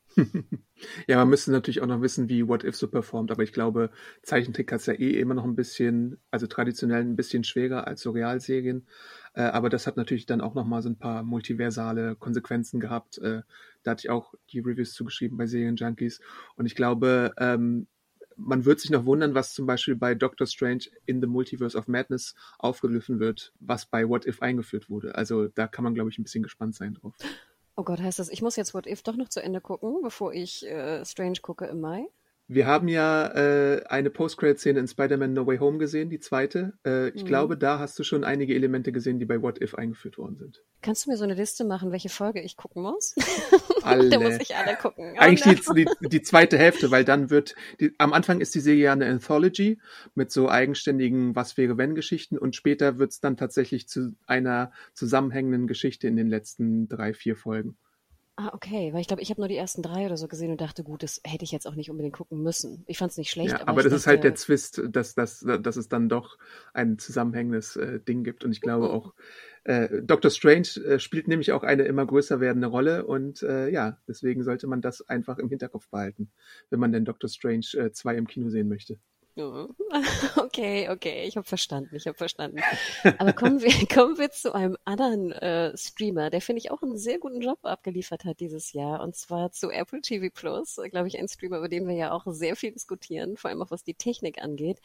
Ja, man müsste natürlich auch noch wissen, wie What If so performt, aber ich glaube, Zeichentrick hat es ja eh immer noch ein bisschen, also traditionell ein bisschen schwerer als so Realserien. Äh, aber das hat natürlich dann auch nochmal so ein paar multiversale Konsequenzen gehabt. Äh, da hatte ich auch die Reviews zugeschrieben bei Serienjunkies. Und ich glaube, ähm, man wird sich noch wundern, was zum Beispiel bei Doctor Strange in the Multiverse of Madness aufgegriffen wird, was bei What If eingeführt wurde. Also da kann man, glaube ich, ein bisschen gespannt sein drauf. Oh Gott, heißt das, ich muss jetzt What If doch noch zu Ende gucken, bevor ich äh, Strange gucke im Mai? Wir haben ja äh, eine Post-Credit-Szene in Spider-Man No Way Home gesehen, die zweite. Äh, ich mhm. glaube, da hast du schon einige Elemente gesehen, die bei What If eingeführt worden sind. Kannst du mir so eine Liste machen, welche Folge ich gucken muss? Alle. da muss ich alle gucken. Oh Eigentlich no. die, die, zweite Hälfte, weil dann wird, die, am Anfang ist die Serie ja eine Anthology mit so eigenständigen Was wäre wenn Geschichten und später wird es dann tatsächlich zu einer zusammenhängenden Geschichte in den letzten drei, vier Folgen. Ah, okay, weil ich glaube, ich habe nur die ersten drei oder so gesehen und dachte, gut, das hätte ich jetzt auch nicht unbedingt gucken müssen. Ich fand es nicht schlecht. Ja, aber, aber das dachte, ist halt der Zwist, dass, dass, dass es dann doch ein zusammenhängendes äh, Ding gibt. Und ich glaube mhm. auch, äh, Doctor Strange äh, spielt nämlich auch eine immer größer werdende Rolle und äh, ja, deswegen sollte man das einfach im Hinterkopf behalten, wenn man denn Doctor Strange 2 äh, im Kino sehen möchte. Okay, okay, ich habe verstanden, ich habe verstanden. Aber kommen wir, kommen wir zu einem anderen äh, Streamer, der finde ich auch einen sehr guten Job abgeliefert hat dieses Jahr, und zwar zu Apple TV Plus, glaube ich, ein Streamer, über den wir ja auch sehr viel diskutieren, vor allem auch was die Technik angeht.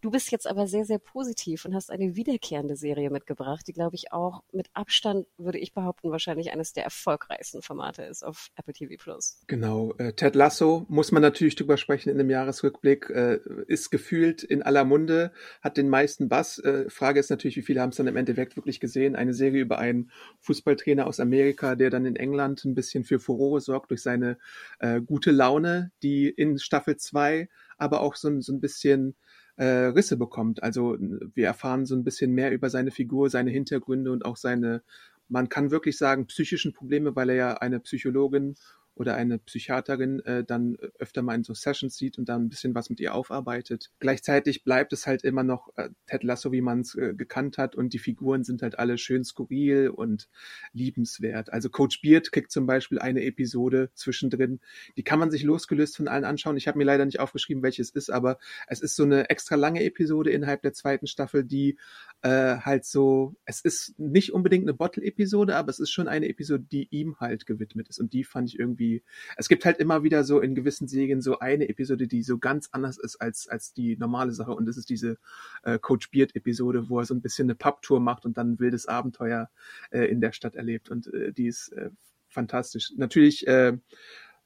Du bist jetzt aber sehr, sehr positiv und hast eine wiederkehrende Serie mitgebracht, die, glaube ich, auch mit Abstand, würde ich behaupten, wahrscheinlich eines der erfolgreichsten Formate ist auf Apple TV Plus. Genau, äh, Ted Lasso muss man natürlich drüber sprechen in dem Jahresrückblick, äh, ist gefühlt in aller Munde, hat den meisten Bass. Äh, Frage ist natürlich, wie viele haben es dann im Endeffekt wirklich gesehen? Eine Serie über einen Fußballtrainer aus Amerika, der dann in England ein bisschen für Furore sorgt durch seine äh, gute Laune, die in Staffel 2 aber auch so, so ein bisschen äh, Risse bekommt. Also wir erfahren so ein bisschen mehr über seine Figur, seine Hintergründe und auch seine, man kann wirklich sagen, psychischen Probleme, weil er ja eine Psychologin oder eine Psychiaterin äh, dann öfter mal in so Sessions sieht und dann ein bisschen was mit ihr aufarbeitet. Gleichzeitig bleibt es halt immer noch äh, Ted Lasso, wie man es äh, gekannt hat und die Figuren sind halt alle schön skurril und liebenswert. Also Coach Beard kriegt zum Beispiel eine Episode zwischendrin, die kann man sich losgelöst von allen anschauen. Ich habe mir leider nicht aufgeschrieben, welches ist, aber es ist so eine extra lange Episode innerhalb der zweiten Staffel, die äh, halt so, es ist nicht unbedingt eine Bottle-Episode, aber es ist schon eine Episode, die ihm halt gewidmet ist und die fand ich irgendwie irgendwie, es gibt halt immer wieder so in gewissen Serien so eine Episode, die so ganz anders ist als, als die normale Sache und das ist diese äh, Coach Beard Episode, wo er so ein bisschen eine Pubtour macht und dann ein wildes Abenteuer äh, in der Stadt erlebt und äh, die ist äh, fantastisch. Natürlich äh,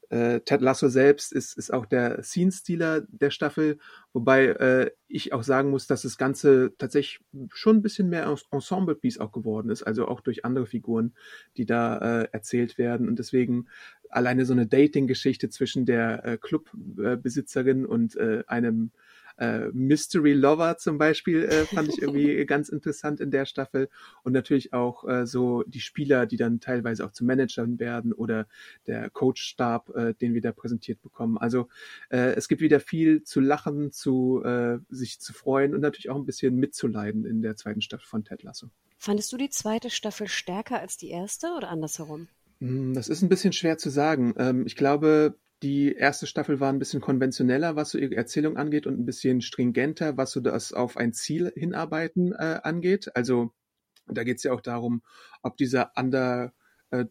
äh, Ted Lasso selbst ist, ist auch der Scene-Stealer der Staffel, wobei äh, ich auch sagen muss, dass das Ganze tatsächlich schon ein bisschen mehr Ensemble-Piece auch geworden ist, also auch durch andere Figuren, die da äh, erzählt werden. Und deswegen alleine so eine Dating-Geschichte zwischen der äh, Clubbesitzerin und äh, einem äh, Mystery Lover zum Beispiel äh, fand ich irgendwie ganz interessant in der Staffel und natürlich auch äh, so die Spieler, die dann teilweise auch zu Managern werden oder der Coachstab, äh, den wir da präsentiert bekommen. Also äh, es gibt wieder viel zu lachen, zu äh, sich zu freuen und natürlich auch ein bisschen mitzuleiden in der zweiten Staffel von Ted Lasso. Fandest du die zweite Staffel stärker als die erste oder andersherum? Hm, das ist ein bisschen schwer zu sagen. Ähm, ich glaube, die erste Staffel war ein bisschen konventioneller, was so ihre Erzählung angeht und ein bisschen stringenter, was so das auf ein Ziel hinarbeiten äh, angeht. Also da geht es ja auch darum, ob dieser Under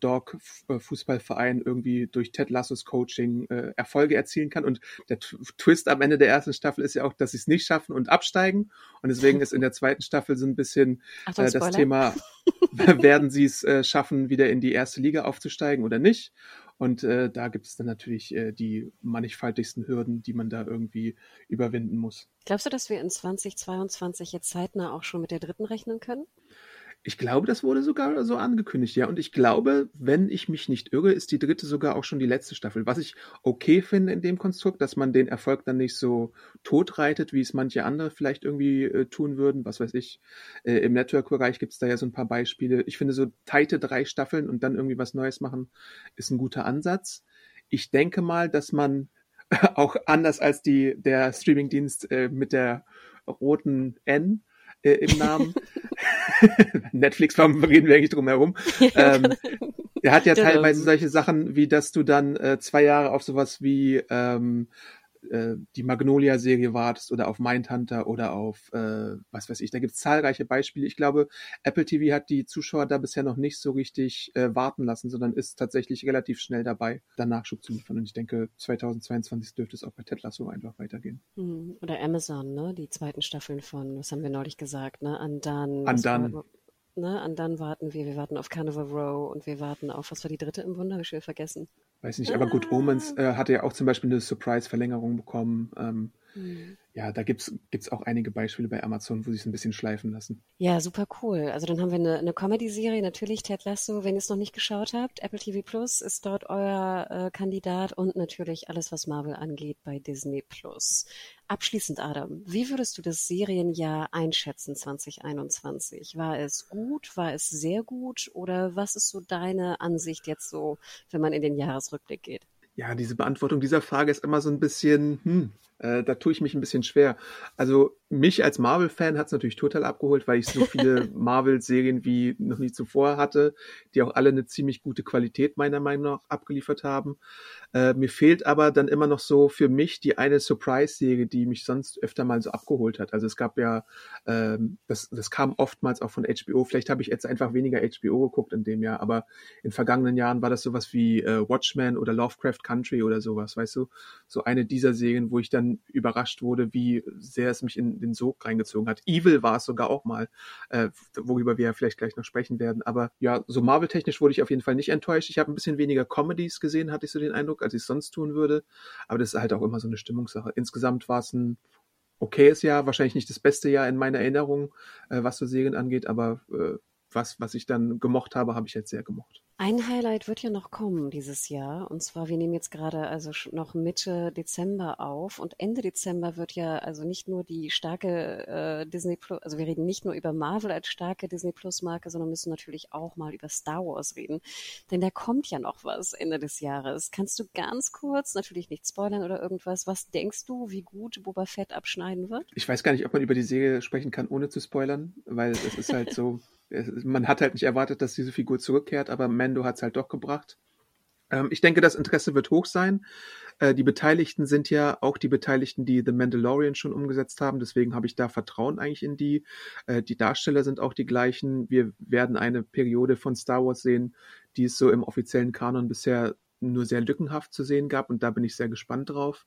Dog äh, Fußballverein irgendwie durch Ted Lassos Coaching äh, Erfolge erzielen kann. Und der Twist am Ende der ersten Staffel ist ja auch, dass sie es nicht schaffen und absteigen. Und deswegen ist in der zweiten Staffel so ein bisschen Achtung, äh, das Thema, werden sie es äh, schaffen, wieder in die erste Liga aufzusteigen oder nicht? Und äh, da gibt es dann natürlich äh, die mannigfaltigsten Hürden, die man da irgendwie überwinden muss. Glaubst du, dass wir in 2022 jetzt zeitnah auch schon mit der dritten rechnen können? Ich glaube, das wurde sogar so angekündigt, ja. Und ich glaube, wenn ich mich nicht irre, ist die dritte sogar auch schon die letzte Staffel. Was ich okay finde in dem Konstrukt, dass man den Erfolg dann nicht so totreitet, wie es manche andere vielleicht irgendwie äh, tun würden. Was weiß ich. Äh, Im Network-Bereich gibt es da ja so ein paar Beispiele. Ich finde, so teite drei Staffeln und dann irgendwie was Neues machen, ist ein guter Ansatz. Ich denke mal, dass man auch anders als die, der Streamingdienst äh, mit der roten N äh, im Namen. Netflix reden wir eigentlich drum herum. ähm, er hat ja teilweise solche Sachen, wie dass du dann äh, zwei Jahre auf sowas wie ähm, äh, die Magnolia-Serie wartest oder auf Mindhunter oder auf, äh, was weiß ich, da gibt es zahlreiche Beispiele. Ich glaube, Apple TV hat die Zuschauer da bisher noch nicht so richtig äh, warten lassen, sondern ist tatsächlich relativ schnell dabei, da Nachschub zu liefern. Und ich denke, 2022 dürfte es auch bei Ted Lasso einfach weitergehen. Hm, oder Amazon, ne? Die zweiten Staffeln von, was haben wir neulich gesagt, ne? Andan. Andan. Ne, an dann warten wir. Wir warten auf Carnival Row und wir warten auf, was war die dritte im Wunder? Hab ich schon vergessen. weiß nicht, aber Good Omens äh, hatte ja auch zum Beispiel eine Surprise-Verlängerung bekommen. Ähm, mhm ja, da gibt's gibt's auch einige Beispiele bei Amazon, wo sie es ein bisschen schleifen lassen. Ja, super cool. Also dann haben wir eine, eine Comedy-Serie, natürlich Ted Lasso, wenn ihr es noch nicht geschaut habt. Apple TV Plus ist dort euer äh, Kandidat und natürlich alles, was Marvel angeht, bei Disney Plus. Abschließend, Adam, wie würdest du das Serienjahr einschätzen 2021? War es gut? War es sehr gut? Oder was ist so deine Ansicht jetzt so, wenn man in den Jahresrückblick geht? Ja, diese Beantwortung dieser Frage ist immer so ein bisschen, hm, äh, da tue ich mich ein bisschen schwer. Also mich als Marvel-Fan hat es natürlich total abgeholt, weil ich so viele Marvel-Serien wie noch nie zuvor hatte, die auch alle eine ziemlich gute Qualität meiner Meinung nach abgeliefert haben. Äh, mir fehlt aber dann immer noch so für mich die eine Surprise-Serie, die mich sonst öfter mal so abgeholt hat. Also es gab ja, ähm, das, das kam oftmals auch von HBO. Vielleicht habe ich jetzt einfach weniger HBO geguckt in dem Jahr, aber in vergangenen Jahren war das sowas wie äh, Watchmen oder Lovecraft Country oder sowas, weißt du? So eine dieser Serien, wo ich dann überrascht wurde, wie sehr es mich in den Sog reingezogen hat. Evil war es sogar auch mal, äh, worüber wir ja vielleicht gleich noch sprechen werden. Aber ja, so Marvel-technisch wurde ich auf jeden Fall nicht enttäuscht. Ich habe ein bisschen weniger Comedies gesehen, hatte ich so den Eindruck, als ich es sonst tun würde. Aber das ist halt auch immer so eine Stimmungssache. Insgesamt war es ein okayes Jahr, wahrscheinlich nicht das beste Jahr in meiner Erinnerung, äh, was so Serien angeht, aber äh, was, was ich dann gemocht habe, habe ich jetzt sehr gemocht. Ein Highlight wird ja noch kommen dieses Jahr. Und zwar, wir nehmen jetzt gerade also noch Mitte Dezember auf. Und Ende Dezember wird ja also nicht nur die starke äh, Disney Plus, also wir reden nicht nur über Marvel als starke Disney Plus Marke, sondern müssen natürlich auch mal über Star Wars reden. Denn da kommt ja noch was Ende des Jahres. Kannst du ganz kurz, natürlich nicht spoilern oder irgendwas, was denkst du, wie gut Boba Fett abschneiden wird? Ich weiß gar nicht, ob man über die Serie sprechen kann, ohne zu spoilern, weil es ist halt so man hat halt nicht erwartet, dass diese Figur zurückkehrt, aber Mando hat es halt doch gebracht. Ähm, ich denke, das Interesse wird hoch sein. Äh, die Beteiligten sind ja auch die Beteiligten, die The Mandalorian schon umgesetzt haben. Deswegen habe ich da Vertrauen eigentlich in die. Äh, die Darsteller sind auch die gleichen. Wir werden eine Periode von Star Wars sehen, die es so im offiziellen Kanon bisher nur sehr lückenhaft zu sehen gab. Und da bin ich sehr gespannt drauf.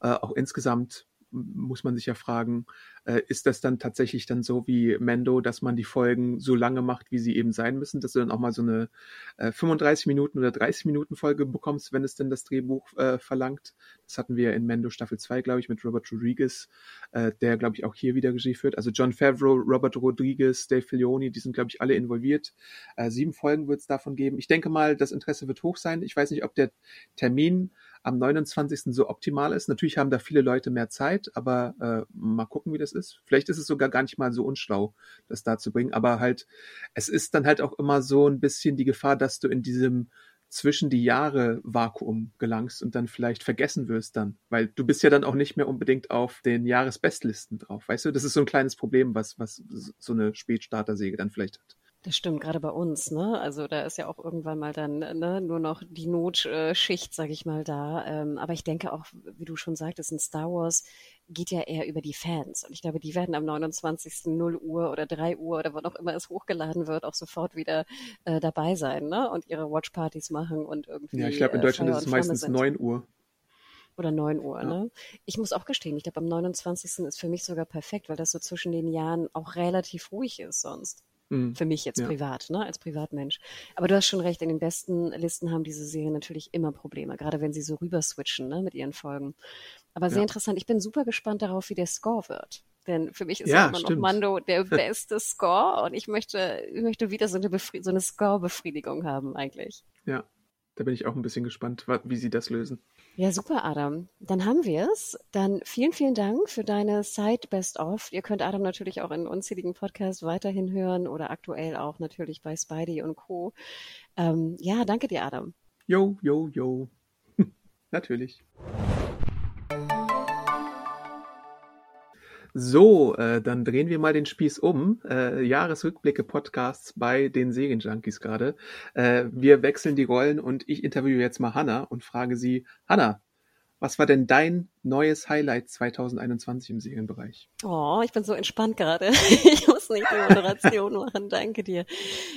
Äh, auch insgesamt muss man sich ja fragen, äh, ist das dann tatsächlich dann so wie Mendo, dass man die Folgen so lange macht, wie sie eben sein müssen, dass du dann auch mal so eine äh, 35 Minuten oder 30 Minuten Folge bekommst, wenn es denn das Drehbuch äh, verlangt. Das hatten wir in Mendo Staffel 2, glaube ich, mit Robert Rodriguez, äh, der, glaube ich, auch hier wieder Regie führt. Also John Favreau, Robert Rodriguez, Dave Filoni, die sind, glaube ich, alle involviert. Äh, sieben Folgen wird es davon geben. Ich denke mal, das Interesse wird hoch sein. Ich weiß nicht, ob der Termin am 29. so optimal ist. Natürlich haben da viele Leute mehr Zeit, aber äh, mal gucken, wie das ist. Vielleicht ist es sogar gar nicht mal so unschlau, das da zu bringen. Aber halt, es ist dann halt auch immer so ein bisschen die Gefahr, dass du in diesem zwischen die Jahre Vakuum gelangst und dann vielleicht vergessen wirst dann, weil du bist ja dann auch nicht mehr unbedingt auf den Jahresbestlisten drauf, weißt du? Das ist so ein kleines Problem, was was so eine Spätstartersäge dann vielleicht hat. Das stimmt, gerade bei uns, ne? Also da ist ja auch irgendwann mal dann ne, nur noch die Notschicht, sag ich mal, da. Ähm, aber ich denke auch, wie du schon sagtest, in Star Wars geht ja eher über die Fans. Und ich glaube, die werden am 29. 0 Uhr oder 3 Uhr oder wann auch immer es hochgeladen wird, auch sofort wieder äh, dabei sein, ne? Und ihre Watchpartys machen und irgendwie. Ja, ich glaube, in äh, Deutschland äh, ist es meistens sind. 9 Uhr oder 9 Uhr. Ja. Ne? Ich muss auch gestehen, ich glaube, am 29. ist für mich sogar perfekt, weil das so zwischen den Jahren auch relativ ruhig ist sonst. Mhm. Für mich jetzt ja. privat, ne, als Privatmensch. Aber du hast schon recht, in den besten Listen haben diese Serien natürlich immer Probleme, gerade wenn sie so rüber switchen, ne, mit ihren Folgen. Aber sehr ja. interessant. Ich bin super gespannt darauf, wie der Score wird. Denn für mich ist ja, immer stimmt. noch Mando der beste Score und ich möchte, ich möchte wieder so eine, so eine Score-Befriedigung haben eigentlich. Ja, da bin ich auch ein bisschen gespannt, wie sie das lösen. Ja, super, Adam. Dann haben wir es. Dann vielen, vielen Dank für deine Side Best of. Ihr könnt Adam natürlich auch in unzähligen Podcasts weiterhin hören oder aktuell auch natürlich bei Spidey und Co. Ähm, ja, danke dir, Adam. Jo, jo, jo. natürlich. So, äh, dann drehen wir mal den Spieß um. Äh, Jahresrückblicke Podcasts bei den Serienjunkies gerade. Äh, wir wechseln die Rollen und ich interviewe jetzt mal Hanna und frage sie, Hanna, was war denn dein neues Highlight 2021 im Serienbereich? Oh, ich bin so entspannt gerade. nicht die Moderation machen. Danke dir.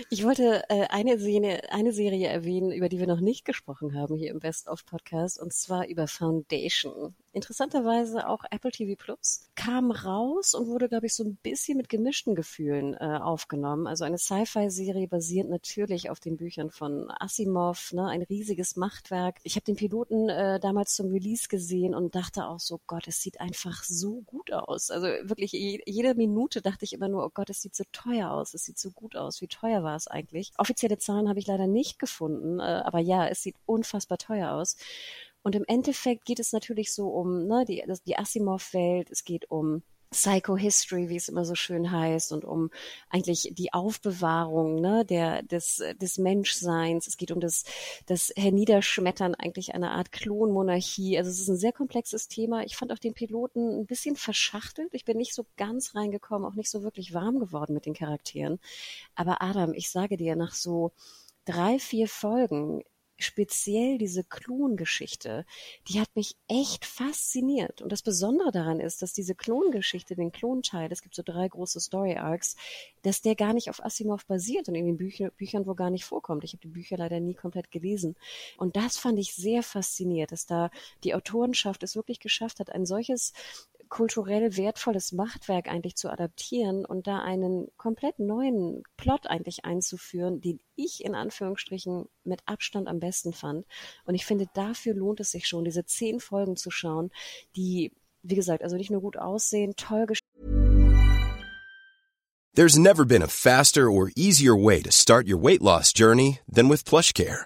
Ich wollte äh, eine, Serie, eine Serie erwähnen, über die wir noch nicht gesprochen haben hier im Best of Podcast, und zwar über Foundation. interessanterweise auch Apple TV Plus, kam raus und wurde, glaube ich, so ein bisschen mit gemischten Gefühlen äh, aufgenommen. Also eine Sci-Fi-Serie basiert natürlich auf den Büchern von Asimov, ne? ein riesiges Machtwerk. Ich habe den Piloten äh, damals zum Release gesehen und dachte auch so, Gott, es sieht einfach so gut aus. Also wirklich jede Minute dachte ich immer nur, oh Gott, es sieht so teuer aus, es sieht so gut aus. Wie teuer war es eigentlich? Offizielle Zahlen habe ich leider nicht gefunden, äh, aber ja, es sieht unfassbar teuer aus. Und im Endeffekt geht es natürlich so um ne, die, die Asimov-Welt, es geht um Psychohistory, wie es immer so schön heißt, und um eigentlich die Aufbewahrung ne, der, des, des Menschseins. Es geht um das, das Herniederschmettern eigentlich einer Art Klonmonarchie. Also es ist ein sehr komplexes Thema. Ich fand auch den Piloten ein bisschen verschachtelt. Ich bin nicht so ganz reingekommen, auch nicht so wirklich warm geworden mit den Charakteren. Aber Adam, ich sage dir, nach so drei, vier Folgen speziell diese Klongeschichte, die hat mich echt fasziniert. Und das Besondere daran ist, dass diese Klongeschichte, den Klonteil, es gibt so drei große Story Arcs, dass der gar nicht auf Asimov basiert und in den Bücher, Büchern wo gar nicht vorkommt. Ich habe die Bücher leider nie komplett gelesen. Und das fand ich sehr faszinierend, dass da die Autorenschaft es wirklich geschafft hat, ein solches kulturell wertvolles Machtwerk eigentlich zu adaptieren und da einen komplett neuen Plot eigentlich einzuführen, den ich in Anführungsstrichen mit Abstand am besten fand. Und ich finde, dafür lohnt es sich schon, diese zehn Folgen zu schauen, die, wie gesagt, also nicht nur gut aussehen, toll There's never been a faster or easier way to start your weight loss journey than with PlushCare.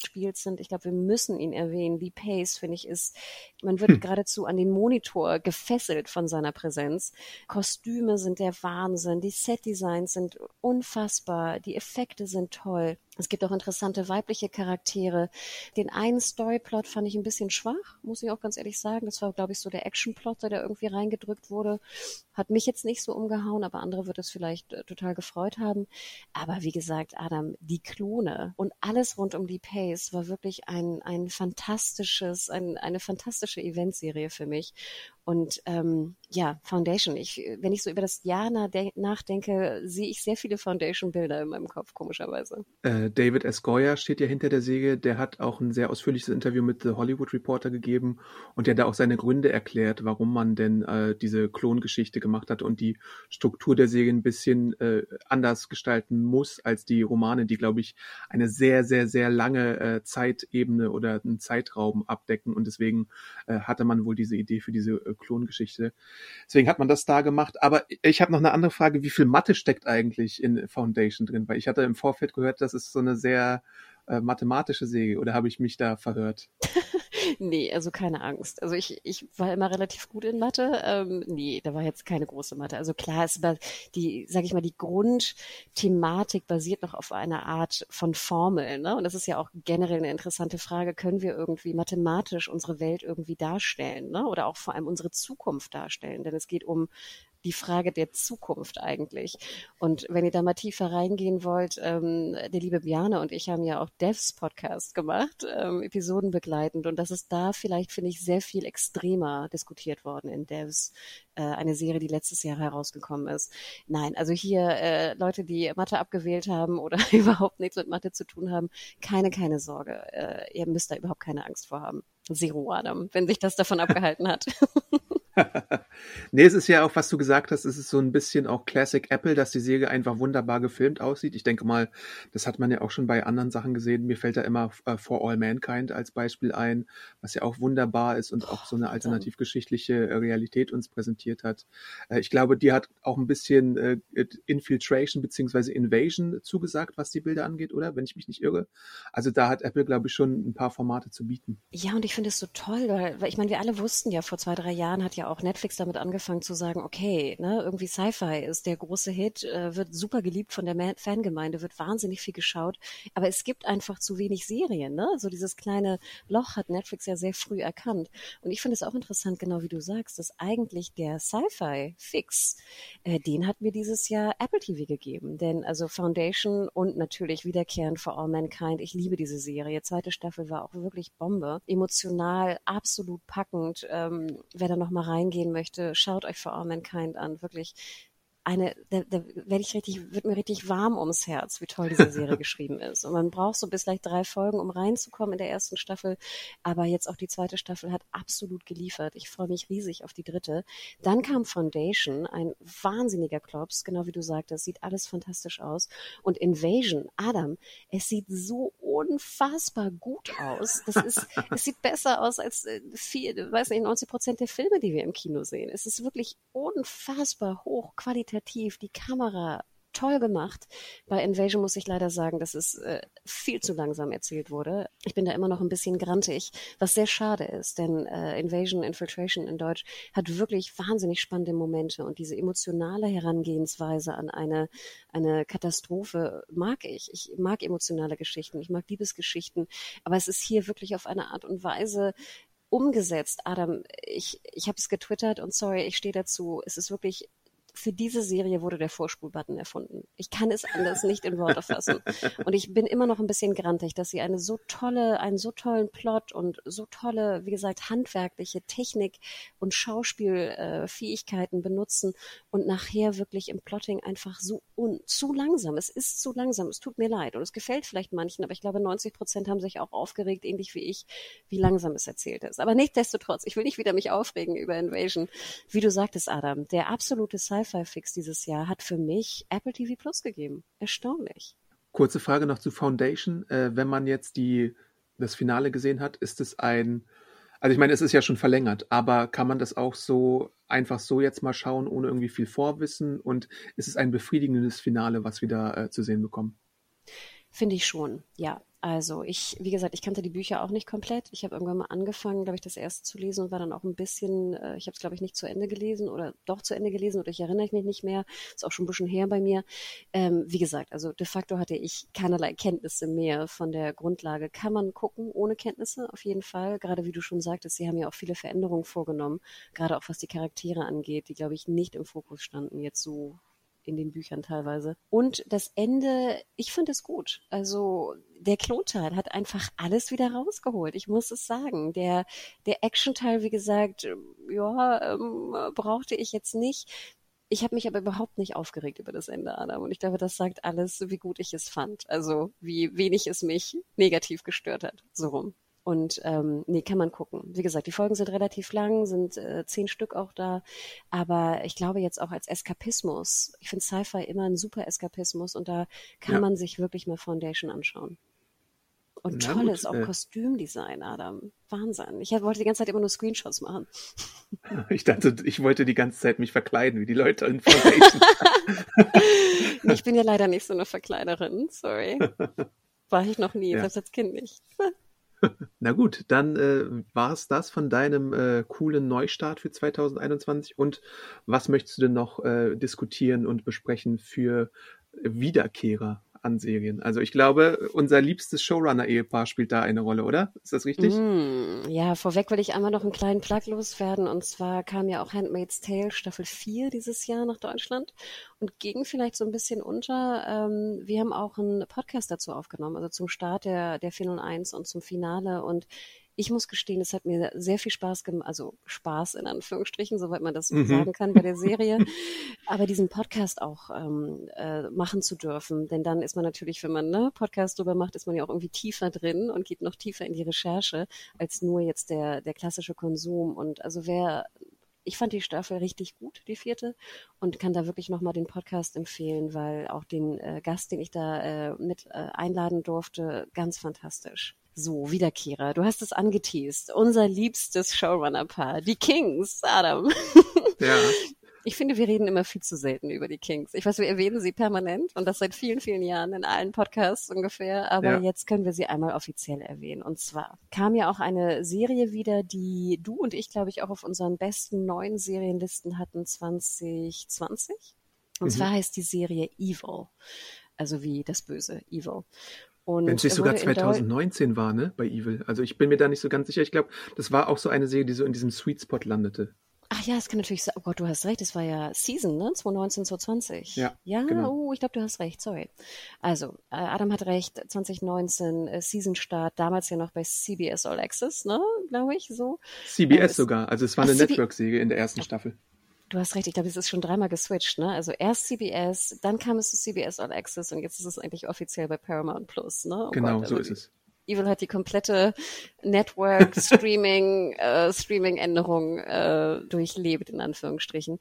Spiels sind. Ich glaube, wir müssen ihn erwähnen. Lee Pace, finde ich, ist, man wird hm. geradezu an den Monitor gefesselt von seiner Präsenz. Kostüme sind der Wahnsinn, die Setdesigns sind unfassbar, die Effekte sind toll. Es gibt auch interessante weibliche Charaktere. Den einen Storyplot fand ich ein bisschen schwach, muss ich auch ganz ehrlich sagen. Das war, glaube ich, so der Actionplot, der irgendwie reingedrückt wurde. Hat mich jetzt nicht so umgehauen, aber andere wird es vielleicht äh, total gefreut haben. Aber wie gesagt, Adam, die Klone und alles rund um die Pace war wirklich ein, ein fantastisches, ein, eine fantastische Eventserie für mich. Und ähm, ja, Foundation. Ich, wenn ich so über das Jahr nachdenke, sehe ich sehr viele Foundation-Bilder in meinem Kopf, komischerweise. Äh, David S. Goyer steht ja hinter der Säge. Der hat auch ein sehr ausführliches Interview mit The Hollywood Reporter gegeben und der da auch seine Gründe erklärt, warum man denn äh, diese Klongeschichte gemacht hat und die Struktur der Säge ein bisschen äh, anders gestalten muss als die Romane, die, glaube ich, eine sehr, sehr, sehr lange äh, Zeitebene oder einen Zeitraum abdecken und deswegen äh, hatte man wohl diese Idee für diese äh, Klongeschichte. Deswegen hat man das da gemacht. Aber ich habe noch eine andere Frage. Wie viel Mathe steckt eigentlich in Foundation drin? Weil ich hatte im Vorfeld gehört, das ist so eine sehr äh, mathematische Säge. Oder habe ich mich da verhört? nee, also keine Angst. Also ich, ich war immer relativ gut in Mathe. Ähm, nee, da war jetzt keine große Mathe. Also klar, ist die, sag ich mal, die Grundthematik basiert noch auf einer Art von Formeln. Ne? Und das ist ja auch generell eine interessante Frage. Können wir irgendwie mathematisch unsere Welt irgendwie darstellen? Ne? Oder auch vor allem unsere Zukunft darstellen? Denn es geht um die Frage der Zukunft eigentlich. Und wenn ihr da mal tiefer reingehen wollt, ähm, der liebe Bjane und ich haben ja auch Devs Podcast gemacht, ähm, Episoden begleitend. Und das ist da vielleicht, finde ich, sehr viel extremer diskutiert worden in Devs, äh, eine Serie, die letztes Jahr herausgekommen ist. Nein, also hier äh, Leute, die Mathe abgewählt haben oder überhaupt nichts mit Mathe zu tun haben, keine, keine Sorge. Äh, ihr müsst da überhaupt keine Angst vor haben. Zero Adam, wenn sich das davon abgehalten hat. nee, es ist ja auch, was du gesagt hast, es ist so ein bisschen auch Classic Apple, dass die Serie einfach wunderbar gefilmt aussieht. Ich denke mal, das hat man ja auch schon bei anderen Sachen gesehen. Mir fällt da immer äh, For All Mankind als Beispiel ein, was ja auch wunderbar ist und auch so eine alternativgeschichtliche äh, Realität uns präsentiert hat. Äh, ich glaube, die hat auch ein bisschen äh, Infiltration beziehungsweise Invasion zugesagt, was die Bilder angeht, oder? Wenn ich mich nicht irre. Also da hat Apple, glaube ich, schon ein paar Formate zu bieten. Ja, und ich finde es so toll, weil, weil ich meine, wir alle wussten ja, vor zwei, drei Jahren hat ja auch Netflix damit angefangen zu sagen, okay, ne, irgendwie Sci-Fi ist der große Hit, äh, wird super geliebt von der Fangemeinde, wird wahnsinnig viel geschaut, aber es gibt einfach zu wenig Serien, ne? So dieses kleine Loch hat Netflix ja sehr früh erkannt. Und ich finde es auch interessant, genau wie du sagst, dass eigentlich der Sci-Fi-Fix, äh, den hat mir dieses Jahr Apple TV gegeben. Denn also Foundation und natürlich wiederkehrend for All Mankind, ich liebe diese Serie. Zweite Staffel war auch wirklich Bombe. Emotional, absolut packend. Ähm, wer da noch mal reingehen möchte, schaut euch For All Mankind an. Wirklich eine, da, da werde ich richtig, wird mir richtig warm ums Herz, wie toll diese Serie geschrieben ist. Und man braucht so bis gleich drei Folgen, um reinzukommen in der ersten Staffel. Aber jetzt auch die zweite Staffel hat absolut geliefert. Ich freue mich riesig auf die dritte. Dann kam Foundation, ein wahnsinniger Klops, genau wie du sagtest, sieht alles fantastisch aus. Und Invasion, Adam, es sieht so unfassbar gut aus. Das ist, es sieht besser aus als äh, viel, weiß nicht, 90 Prozent der Filme, die wir im Kino sehen. Es ist wirklich unfassbar hochqualitativ qualitativ, die Kamera toll gemacht. Bei Invasion muss ich leider sagen, dass es äh, viel zu langsam erzählt wurde. Ich bin da immer noch ein bisschen grantig, was sehr schade ist, denn äh, Invasion Infiltration in Deutsch hat wirklich wahnsinnig spannende Momente und diese emotionale Herangehensweise an eine, eine Katastrophe mag ich. Ich mag emotionale Geschichten, ich mag Liebesgeschichten, aber es ist hier wirklich auf eine Art und Weise umgesetzt. Adam, ich, ich habe es getwittert und sorry, ich stehe dazu. Es ist wirklich für diese Serie wurde der Vorspulbutton erfunden. Ich kann es anders nicht in Worte fassen. Und ich bin immer noch ein bisschen grantig, dass sie eine so tolle, einen so tollen Plot und so tolle, wie gesagt, handwerkliche Technik und Schauspielfähigkeiten äh, benutzen und nachher wirklich im Plotting einfach so un zu langsam. Es ist zu langsam. Es tut mir leid. Und es gefällt vielleicht manchen, aber ich glaube, 90 Prozent haben sich auch aufgeregt, ähnlich wie ich, wie langsam es erzählt ist. Aber nichtsdestotrotz, ich will nicht wieder mich aufregen über Invasion. Wie du sagtest, Adam, der absolute Sci Sci-Fi-Fix dieses Jahr hat für mich Apple TV Plus gegeben. Erstaunlich. Kurze Frage noch zu Foundation. Äh, wenn man jetzt die, das Finale gesehen hat, ist es ein, also ich meine, es ist ja schon verlängert, aber kann man das auch so einfach so jetzt mal schauen, ohne irgendwie viel Vorwissen? Und ist es ein befriedigendes Finale, was wir da äh, zu sehen bekommen? Finde ich schon, ja. Also ich, wie gesagt, ich kannte die Bücher auch nicht komplett. Ich habe irgendwann mal angefangen, glaube ich, das erste zu lesen und war dann auch ein bisschen, äh, ich habe es, glaube ich, nicht zu Ende gelesen oder doch zu Ende gelesen oder ich erinnere mich nicht mehr. Ist auch schon ein bisschen her bei mir. Ähm, wie gesagt, also de facto hatte ich keinerlei Kenntnisse mehr von der Grundlage. Kann man gucken ohne Kenntnisse, auf jeden Fall. Gerade wie du schon sagtest, sie haben ja auch viele Veränderungen vorgenommen, gerade auch was die Charaktere angeht, die, glaube ich, nicht im Fokus standen, jetzt so in den Büchern teilweise. Und das Ende, ich finde es gut. Also der Klonteil hat einfach alles wieder rausgeholt. Ich muss es sagen. Der, der Action-Teil, wie gesagt, ja, ähm, brauchte ich jetzt nicht. Ich habe mich aber überhaupt nicht aufgeregt über das Ende, Adam. Und ich glaube, das sagt alles, wie gut ich es fand. Also wie wenig es mich negativ gestört hat. So rum. Und ähm, nee, kann man gucken. Wie gesagt, die Folgen sind relativ lang, sind äh, zehn Stück auch da. Aber ich glaube jetzt auch als Eskapismus, ich finde Sci-Fi immer ein super Eskapismus und da kann ja. man sich wirklich mal Foundation anschauen. Und Na toll gut, ist auch äh, Kostümdesign, Adam. Wahnsinn. Ich wollte die ganze Zeit immer nur Screenshots machen. Ich dachte, ich wollte die ganze Zeit mich verkleiden, wie die Leute in Foundation. ich bin ja leider nicht so eine Verkleiderin, sorry. War ich noch nie, ja. selbst als Kind nicht. Na gut, dann äh, war es das von deinem äh, coolen Neustart für 2021. Und was möchtest du denn noch äh, diskutieren und besprechen für Wiederkehrer? An Serien. Also ich glaube, unser liebstes Showrunner-Ehepaar spielt da eine Rolle, oder? Ist das richtig? Mm, ja, vorweg will ich einmal noch einen kleinen Plug loswerden. Und zwar kam ja auch Handmaid's Tale Staffel 4 dieses Jahr nach Deutschland und ging vielleicht so ein bisschen unter. Ähm, wir haben auch einen Podcast dazu aufgenommen, also zum Start der, der 401 und zum Finale. Und ich muss gestehen, es hat mir sehr viel Spaß gemacht, also Spaß in Anführungsstrichen, soweit man das mhm. sagen kann bei der Serie, aber diesen Podcast auch ähm, äh, machen zu dürfen, denn dann ist man natürlich, wenn man ne Podcast drüber macht, ist man ja auch irgendwie tiefer drin und geht noch tiefer in die Recherche als nur jetzt der der klassische Konsum und also wer ich fand die Staffel richtig gut, die vierte, und kann da wirklich nochmal den Podcast empfehlen, weil auch den äh, Gast, den ich da äh, mit äh, einladen durfte, ganz fantastisch. So, Wiederkehrer, du hast es angeteased. Unser liebstes Showrunner-Paar, die Kings, Adam. Ja. Ich finde, wir reden immer viel zu selten über die Kings. Ich weiß, wir erwähnen sie permanent und das seit vielen, vielen Jahren in allen Podcasts ungefähr. Aber ja. jetzt können wir sie einmal offiziell erwähnen. Und zwar kam ja auch eine Serie wieder, die du und ich, glaube ich, auch auf unseren besten neuen Serienlisten hatten 2020. Und mhm. zwar heißt die Serie Evil. Also wie das Böse, Evil. Wenn es nicht sogar 2019 war, ne, bei Evil. Also ich bin mir da nicht so ganz sicher. Ich glaube, das war auch so eine Serie, die so in diesem Sweet Spot landete. Ach ja, es kann natürlich sein. Oh Gott, du hast recht. Es war ja Season, ne? 2019, 2020. Ja. Ja, genau. oh, ich glaube, du hast recht. Sorry. Also, äh, Adam hat recht. 2019 äh, Season Start. Damals ja noch bei CBS All Access, ne? Glaube ich, so. CBS äh, sogar. Also, es war eine Network-Serie in der ersten Staffel. Du hast recht, ich glaube, es ist schon dreimal geswitcht, ne? Also erst CBS, dann kam es zu CBS All Access und jetzt ist es eigentlich offiziell bei Paramount Plus, ne? Oh genau, Gott, so ist es. Evil hat die komplette Network Streaming äh, Streaming Änderung äh, durchlebt in Anführungsstrichen.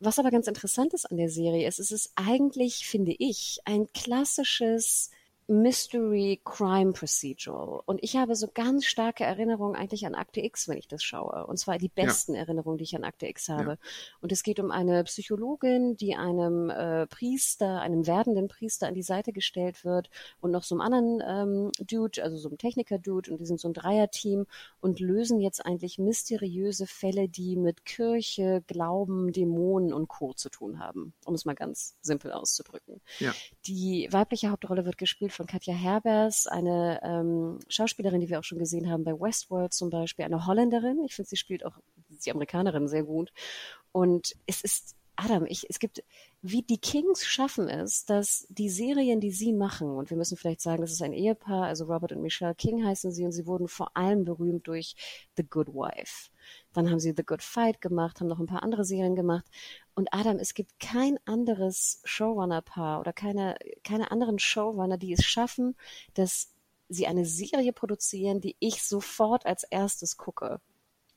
Was aber ganz interessant ist an der Serie ist, es ist eigentlich finde ich ein klassisches Mystery Crime Procedural. Und ich habe so ganz starke Erinnerungen eigentlich an Akte X, wenn ich das schaue. Und zwar die besten ja. Erinnerungen, die ich an Akte X habe. Ja. Und es geht um eine Psychologin, die einem äh, Priester, einem werdenden Priester an die Seite gestellt wird und noch so einem anderen ähm, Dude, also so einem Techniker-Dude. Und die sind so ein Dreierteam und lösen jetzt eigentlich mysteriöse Fälle, die mit Kirche, Glauben, Dämonen und Co. zu tun haben. Um es mal ganz simpel auszudrücken. Ja. Die weibliche Hauptrolle wird gespielt von Katja Herbers, eine ähm, Schauspielerin, die wir auch schon gesehen haben bei Westworld zum Beispiel, eine Holländerin. Ich finde, sie spielt auch die Amerikanerin sehr gut. Und es ist Adam, ich, es gibt, wie die Kings schaffen es, dass die Serien, die sie machen, und wir müssen vielleicht sagen, das ist ein Ehepaar, also Robert und Michelle King heißen sie, und sie wurden vor allem berühmt durch The Good Wife. Dann haben sie The Good Fight gemacht, haben noch ein paar andere Serien gemacht. Und Adam, es gibt kein anderes Showrunner-Paar oder keine, keine anderen Showrunner, die es schaffen, dass sie eine Serie produzieren, die ich sofort als erstes gucke.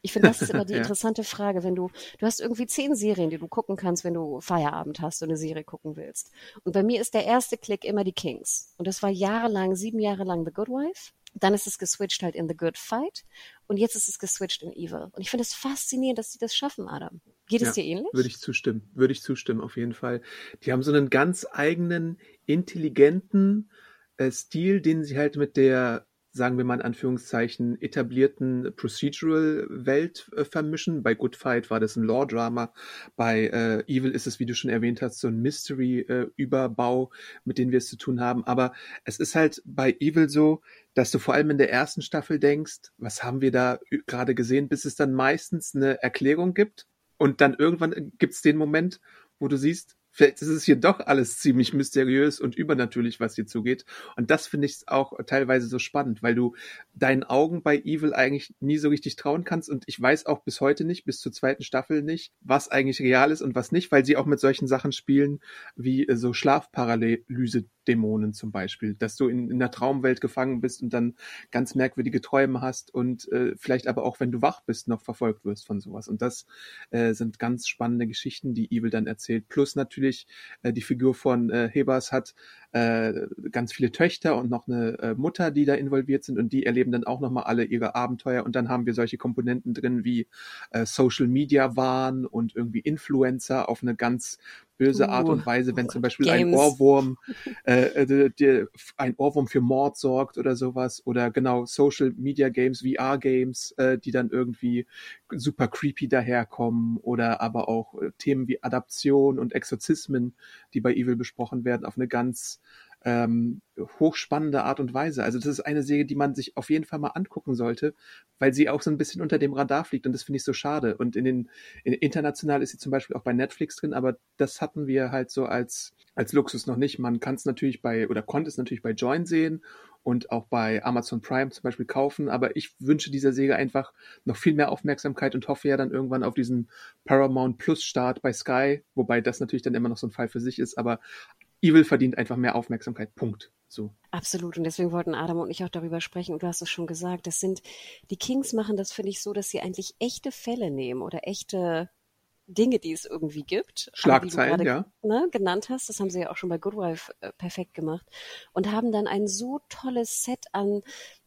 Ich finde, das ist immer die ja. interessante Frage, wenn du, du hast irgendwie zehn Serien, die du gucken kannst, wenn du Feierabend hast und eine Serie gucken willst. Und bei mir ist der erste Klick immer die Kings. Und das war jahrelang, sieben Jahre lang The Good Wife. Dann ist es geswitcht halt in The Good Fight. Und jetzt ist es geswitcht in Evil. Und ich finde es faszinierend, dass sie das schaffen, Adam. Geht es dir ähnlich? Würde ich zustimmen. Würde ich zustimmen, auf jeden Fall. Die haben so einen ganz eigenen, intelligenten äh, Stil, den sie halt mit der sagen wir mal in Anführungszeichen, etablierten Procedural-Welt äh, vermischen. Bei Good Fight war das ein Law-Drama. Bei äh, Evil ist es, wie du schon erwähnt hast, so ein Mystery-Überbau, mit dem wir es zu tun haben. Aber es ist halt bei Evil so, dass du vor allem in der ersten Staffel denkst, was haben wir da gerade gesehen, bis es dann meistens eine Erklärung gibt. Und dann irgendwann gibt es den Moment, wo du siehst, vielleicht ist es hier doch alles ziemlich mysteriös und übernatürlich, was hier zugeht. Und das finde ich auch teilweise so spannend, weil du deinen Augen bei Evil eigentlich nie so richtig trauen kannst. Und ich weiß auch bis heute nicht, bis zur zweiten Staffel nicht, was eigentlich real ist und was nicht, weil sie auch mit solchen Sachen spielen wie äh, so Schlafparalyse Dämonen zum Beispiel, dass du in, in einer Traumwelt gefangen bist und dann ganz merkwürdige Träume hast und äh, vielleicht aber auch, wenn du wach bist, noch verfolgt wirst von sowas. Und das äh, sind ganz spannende Geschichten, die Evil dann erzählt. Plus natürlich äh, die Figur von äh, Hebers hat äh, ganz viele Töchter und noch eine äh, Mutter, die da involviert sind und die erleben dann auch nochmal alle ihre Abenteuer und dann haben wir solche Komponenten drin wie äh, Social Media Wahn und irgendwie Influencer auf eine ganz böse Art und uh, Weise, wenn zum Beispiel Games. ein Ohrwurm, äh, äh, die, ein Ohrwurm für Mord sorgt oder sowas oder genau Social Media Games, VR Games, äh, die dann irgendwie super creepy daherkommen oder aber auch äh, Themen wie Adaption und Exorzismen, die bei Evil besprochen werden, auf eine ganz ähm, hochspannende Art und Weise. Also das ist eine Serie, die man sich auf jeden Fall mal angucken sollte, weil sie auch so ein bisschen unter dem Radar fliegt und das finde ich so schade. Und in den in, international ist sie zum Beispiel auch bei Netflix drin, aber das hatten wir halt so als als Luxus noch nicht. Man kann es natürlich bei oder konnte es natürlich bei Join sehen und auch bei Amazon Prime zum Beispiel kaufen. Aber ich wünsche dieser Serie einfach noch viel mehr Aufmerksamkeit und hoffe ja dann irgendwann auf diesen Paramount Plus Start bei Sky, wobei das natürlich dann immer noch so ein Fall für sich ist. Aber Evil verdient einfach mehr Aufmerksamkeit. Punkt. So. Absolut. Und deswegen wollten Adam und ich auch darüber sprechen. Und du hast es schon gesagt. Das sind, die Kings machen das, finde ich, so, dass sie eigentlich echte Fälle nehmen oder echte Dinge, die es irgendwie gibt. Schlagzeilen, ja. Ne, genannt hast. Das haben sie ja auch schon bei Good Wife äh, perfekt gemacht. Und haben dann ein so tolles Set an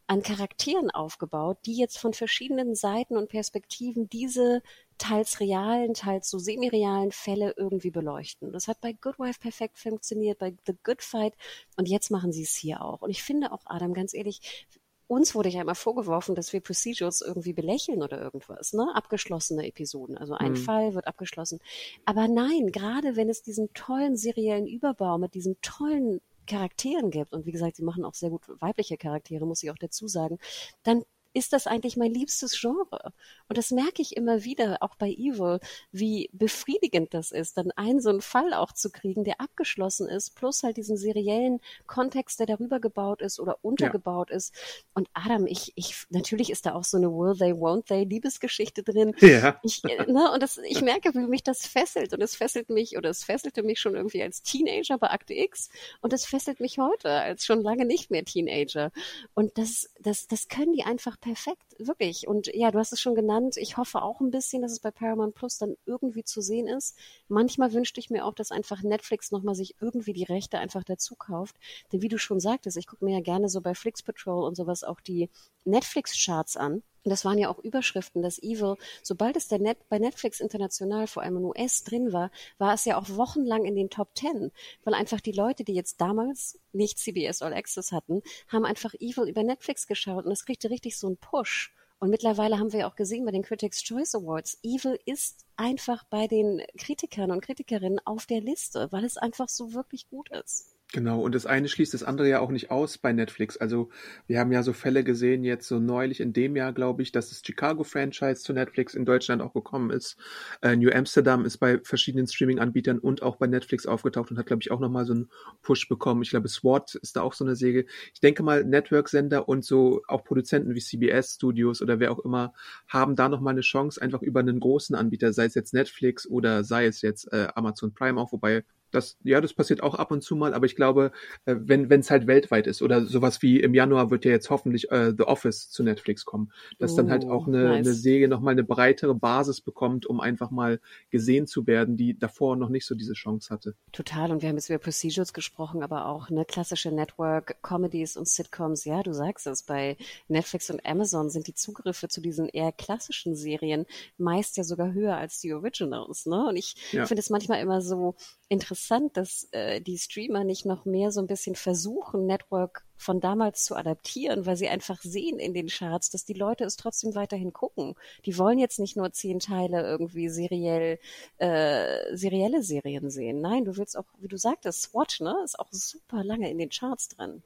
an Charakteren aufgebaut, die jetzt von verschiedenen Seiten und Perspektiven diese teils realen, teils so semi-realen Fälle irgendwie beleuchten. Das hat bei Good Wife perfekt funktioniert, bei The Good Fight und jetzt machen sie es hier auch. Und ich finde auch, Adam, ganz ehrlich, uns wurde ja immer vorgeworfen, dass wir Procedures irgendwie belächeln oder irgendwas, ne? Abgeschlossene Episoden. Also ein mhm. Fall wird abgeschlossen. Aber nein, gerade wenn es diesen tollen seriellen Überbau mit diesen tollen Charakteren gibt, und wie gesagt, sie machen auch sehr gut weibliche Charaktere, muss ich auch dazu sagen, dann ist das eigentlich mein liebstes Genre. Und das merke ich immer wieder, auch bei Evil, wie befriedigend das ist, dann einen so einen Fall auch zu kriegen, der abgeschlossen ist, plus halt diesen seriellen Kontext, der darüber gebaut ist oder untergebaut ja. ist. Und Adam, ich, ich, natürlich ist da auch so eine Will they, won't they Liebesgeschichte drin. Ja. Ich, ne, und das, ich merke, wie mich das fesselt. Und es fesselt mich, oder es fesselte mich schon irgendwie als Teenager bei Akte X. Und es fesselt mich heute als schon lange nicht mehr Teenager. Und das, das, das können die einfach perfekt, wirklich. Und ja, du hast es schon genannt. Ich hoffe auch ein bisschen, dass es bei Paramount Plus dann irgendwie zu sehen ist. Manchmal wünschte ich mir auch, dass einfach Netflix nochmal sich irgendwie die Rechte einfach dazu kauft. Denn wie du schon sagtest, ich gucke mir ja gerne so bei Flix Patrol und sowas auch die Netflix-Charts an. Und das waren ja auch Überschriften, dass Evil, sobald es Net, bei Netflix international, vor allem in US drin war, war es ja auch wochenlang in den Top Ten, weil einfach die Leute, die jetzt damals nicht CBS All Access hatten, haben einfach Evil über Netflix geschaut und es kriegte richtig so einen Push. Und mittlerweile haben wir ja auch gesehen bei den Critics Choice Awards, Evil ist einfach bei den Kritikern und Kritikerinnen auf der Liste, weil es einfach so wirklich gut ist. Genau, und das eine schließt das andere ja auch nicht aus bei Netflix. Also wir haben ja so Fälle gesehen, jetzt so neulich in dem Jahr, glaube ich, dass das Chicago-Franchise zu Netflix in Deutschland auch gekommen ist. Äh, New Amsterdam ist bei verschiedenen Streaming-Anbietern und auch bei Netflix aufgetaucht und hat, glaube ich, auch nochmal so einen Push bekommen. Ich glaube, SWAT ist da auch so eine Säge. Ich denke mal, Network-Sender und so auch Produzenten wie CBS Studios oder wer auch immer haben da nochmal eine Chance, einfach über einen großen Anbieter, sei es jetzt Netflix oder sei es jetzt äh, Amazon Prime auch, wobei das, ja, das passiert auch ab und zu mal, aber ich glaube, äh, wenn es halt weltweit ist oder sowas wie im Januar wird ja jetzt hoffentlich äh, The Office zu Netflix kommen, dass oh, dann halt auch eine, nice. eine Serie nochmal eine breitere Basis bekommt, um einfach mal gesehen zu werden, die davor noch nicht so diese Chance hatte. Total, und wir haben jetzt über Procedures gesprochen, aber auch eine klassische Network, Comedies und Sitcoms, ja, du sagst es, bei Netflix und Amazon sind die Zugriffe zu diesen eher klassischen Serien meist ja sogar höher als die Originals, ne? Und ich ja. finde es manchmal immer so interessant, interessant, dass äh, die Streamer nicht noch mehr so ein bisschen versuchen, Network von damals zu adaptieren, weil sie einfach sehen in den Charts, dass die Leute es trotzdem weiterhin gucken. Die wollen jetzt nicht nur zehn Teile irgendwie seriell, äh, serielle Serien sehen. Nein, du willst auch, wie du sagtest, SWAT, ne, ist auch super lange in den Charts drin.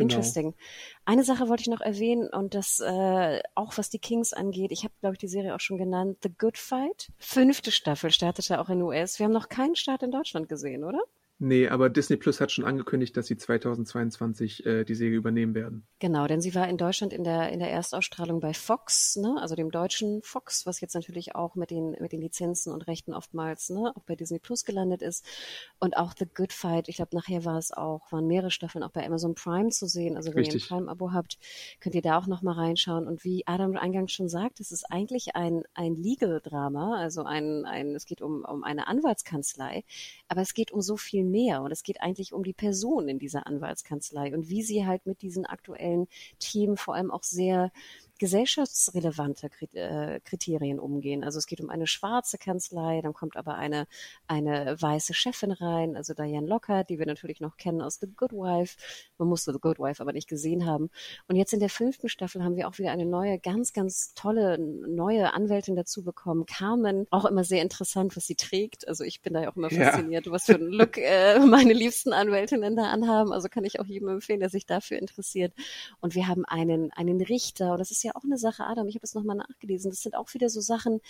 Genau. Interesting. Eine Sache wollte ich noch erwähnen und das äh, auch was die Kings angeht. Ich habe, glaube ich, die Serie auch schon genannt. The Good Fight. Fünfte Staffel startete auch in US. Wir haben noch keinen Start in Deutschland gesehen, oder? Nee, aber Disney Plus hat schon angekündigt, dass sie 2022 äh, die Serie übernehmen werden. Genau, denn sie war in Deutschland in der, in der Erstausstrahlung bei Fox, ne, also dem deutschen Fox, was jetzt natürlich auch mit den, mit den Lizenzen und Rechten oftmals, ne, auch bei Disney Plus gelandet ist. Und auch The Good Fight, ich glaube, nachher war es auch, waren mehrere Staffeln auch bei Amazon Prime zu sehen. Also wenn Richtig. ihr ein Prime-Abo habt, könnt ihr da auch nochmal reinschauen. Und wie Adam eingangs schon sagt, es ist eigentlich ein, ein Legal-Drama, also ein, ein, es geht um, um eine Anwaltskanzlei, aber es geht um so viel mehr. Und es geht eigentlich um die Person in dieser Anwaltskanzlei und wie sie halt mit diesen aktuellen Themen vor allem auch sehr gesellschaftsrelevante äh, Kriterien umgehen. Also es geht um eine schwarze Kanzlei, dann kommt aber eine, eine weiße Chefin rein, also Diane Lockhart, die wir natürlich noch kennen aus The Good Wife. Man musste The Good Wife aber nicht gesehen haben. Und jetzt in der fünften Staffel haben wir auch wieder eine neue, ganz, ganz tolle neue Anwältin dazu bekommen. Carmen, auch immer sehr interessant, was sie trägt. Also ich bin da ja auch immer ja. fasziniert, was für einen Look äh, meine liebsten Anwältinnen da anhaben. Also kann ich auch jedem empfehlen, der sich dafür interessiert. Und wir haben einen, einen Richter, und das ist ja ja auch eine Sache, Adam, ich habe es nochmal nachgelesen, das sind auch wieder so Sachen,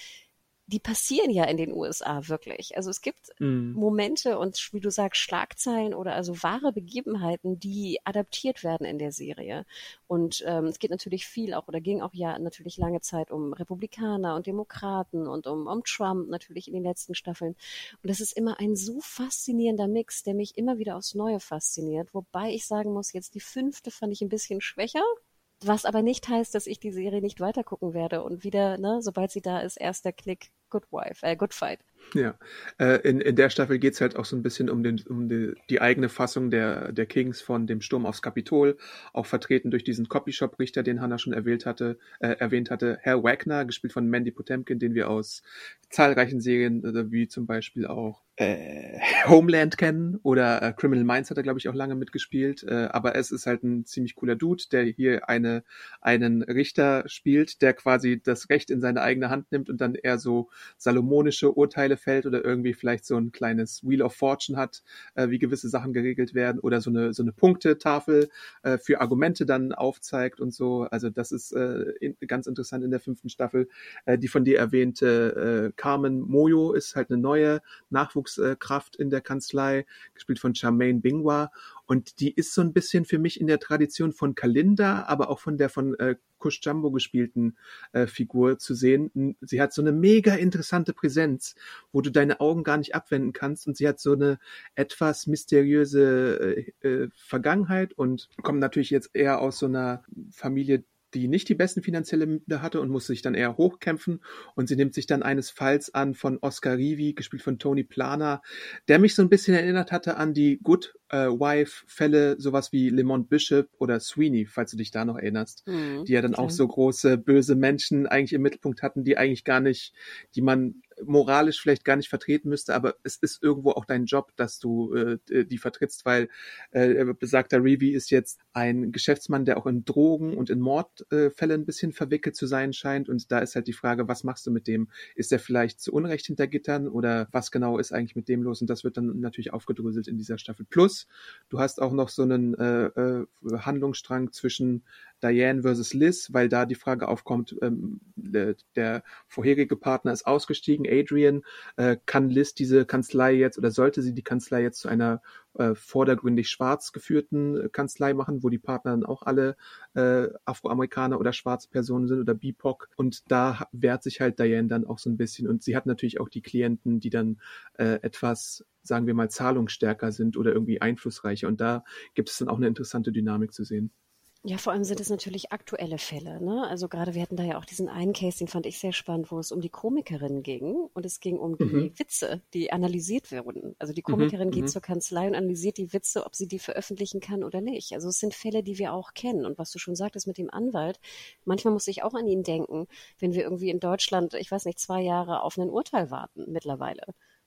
die passieren ja in den USA wirklich. Also es gibt mm. Momente und wie du sagst, Schlagzeilen oder also wahre Begebenheiten, die adaptiert werden in der Serie. Und ähm, es geht natürlich viel auch oder ging auch ja natürlich lange Zeit um Republikaner und Demokraten und um, um Trump natürlich in den letzten Staffeln. Und das ist immer ein so faszinierender Mix, der mich immer wieder aufs Neue fasziniert. Wobei ich sagen muss, jetzt die fünfte fand ich ein bisschen schwächer. Was aber nicht heißt, dass ich die Serie nicht weitergucken werde und wieder, ne, sobald sie da ist, erster Klick Good Wife, äh, Good Fight. Ja, äh, in, in der Staffel geht's halt auch so ein bisschen um, den, um die, die eigene Fassung der, der Kings von dem Sturm aufs Kapitol, auch vertreten durch diesen Copyshop-Richter, den Hannah schon erwähnt hatte, äh, erwähnt hatte, Herr Wagner, gespielt von Mandy Potemkin, den wir aus zahlreichen Serien, äh, wie zum Beispiel auch äh, Homeland kennen oder äh, Criminal Minds hat er, glaube ich, auch lange mitgespielt. Äh, aber es ist halt ein ziemlich cooler Dude, der hier eine, einen Richter spielt, der quasi das Recht in seine eigene Hand nimmt und dann eher so salomonische Urteile fällt oder irgendwie vielleicht so ein kleines Wheel of Fortune hat, äh, wie gewisse Sachen geregelt werden oder so eine, so eine Punktetafel äh, für Argumente dann aufzeigt und so. Also das ist äh, in, ganz interessant in der fünften Staffel. Äh, die von dir erwähnte äh, Carmen Moyo ist halt eine neue Nachwuchs Führungskraft in der Kanzlei, gespielt von Charmaine Bingwa. Und die ist so ein bisschen für mich in der Tradition von Kalinda, aber auch von der von äh, Kush Jumbo gespielten äh, Figur zu sehen. Sie hat so eine mega interessante Präsenz, wo du deine Augen gar nicht abwenden kannst. Und sie hat so eine etwas mysteriöse äh, äh, Vergangenheit und kommt natürlich jetzt eher aus so einer Familie, die nicht die besten finanzielle Mittel hatte und muss sich dann eher hochkämpfen. Und sie nimmt sich dann eines Falls an von Oscar Rivi, gespielt von Tony Plana, der mich so ein bisschen erinnert hatte an die Good äh, Wife-Fälle, sowas wie Lemont Bishop oder Sweeney, falls du dich da noch erinnerst, mhm, die ja dann klar. auch so große, böse Menschen eigentlich im Mittelpunkt hatten, die eigentlich gar nicht, die man moralisch vielleicht gar nicht vertreten müsste, aber es ist irgendwo auch dein Job, dass du äh, die vertrittst, weil äh, besagter Revi ist jetzt ein Geschäftsmann, der auch in Drogen und in Mordfällen äh, ein bisschen verwickelt zu sein scheint und da ist halt die Frage, was machst du mit dem? Ist er vielleicht zu Unrecht hinter Gittern oder was genau ist eigentlich mit dem los? Und das wird dann natürlich aufgedröselt in dieser Staffel. Plus, du hast auch noch so einen äh, äh, Handlungsstrang zwischen Diane versus Liz, weil da die Frage aufkommt, ähm, der, vorherige Partner ist ausgestiegen, Adrian, äh, kann Liz diese Kanzlei jetzt oder sollte sie die Kanzlei jetzt zu einer äh, vordergründig schwarz geführten Kanzlei machen, wo die Partner dann auch alle äh, Afroamerikaner oder schwarze Personen sind oder BIPOC. Und da wehrt sich halt Diane dann auch so ein bisschen. Und sie hat natürlich auch die Klienten, die dann äh, etwas sagen wir mal, zahlungsstärker sind oder irgendwie einflussreicher. Und da gibt es dann auch eine interessante Dynamik zu sehen. Ja, vor allem sind es natürlich aktuelle Fälle. Ne? Also gerade wir hatten da ja auch diesen einen Case, den fand ich sehr spannend, wo es um die Komikerin ging und es ging um die mhm. Witze, die analysiert wurden. Also die mhm, Komikerin mhm. geht zur Kanzlei und analysiert die Witze, ob sie die veröffentlichen kann oder nicht. Also es sind Fälle, die wir auch kennen. Und was du schon sagtest mit dem Anwalt, manchmal muss ich auch an ihn denken, wenn wir irgendwie in Deutschland, ich weiß nicht, zwei Jahre auf ein Urteil warten mittlerweile.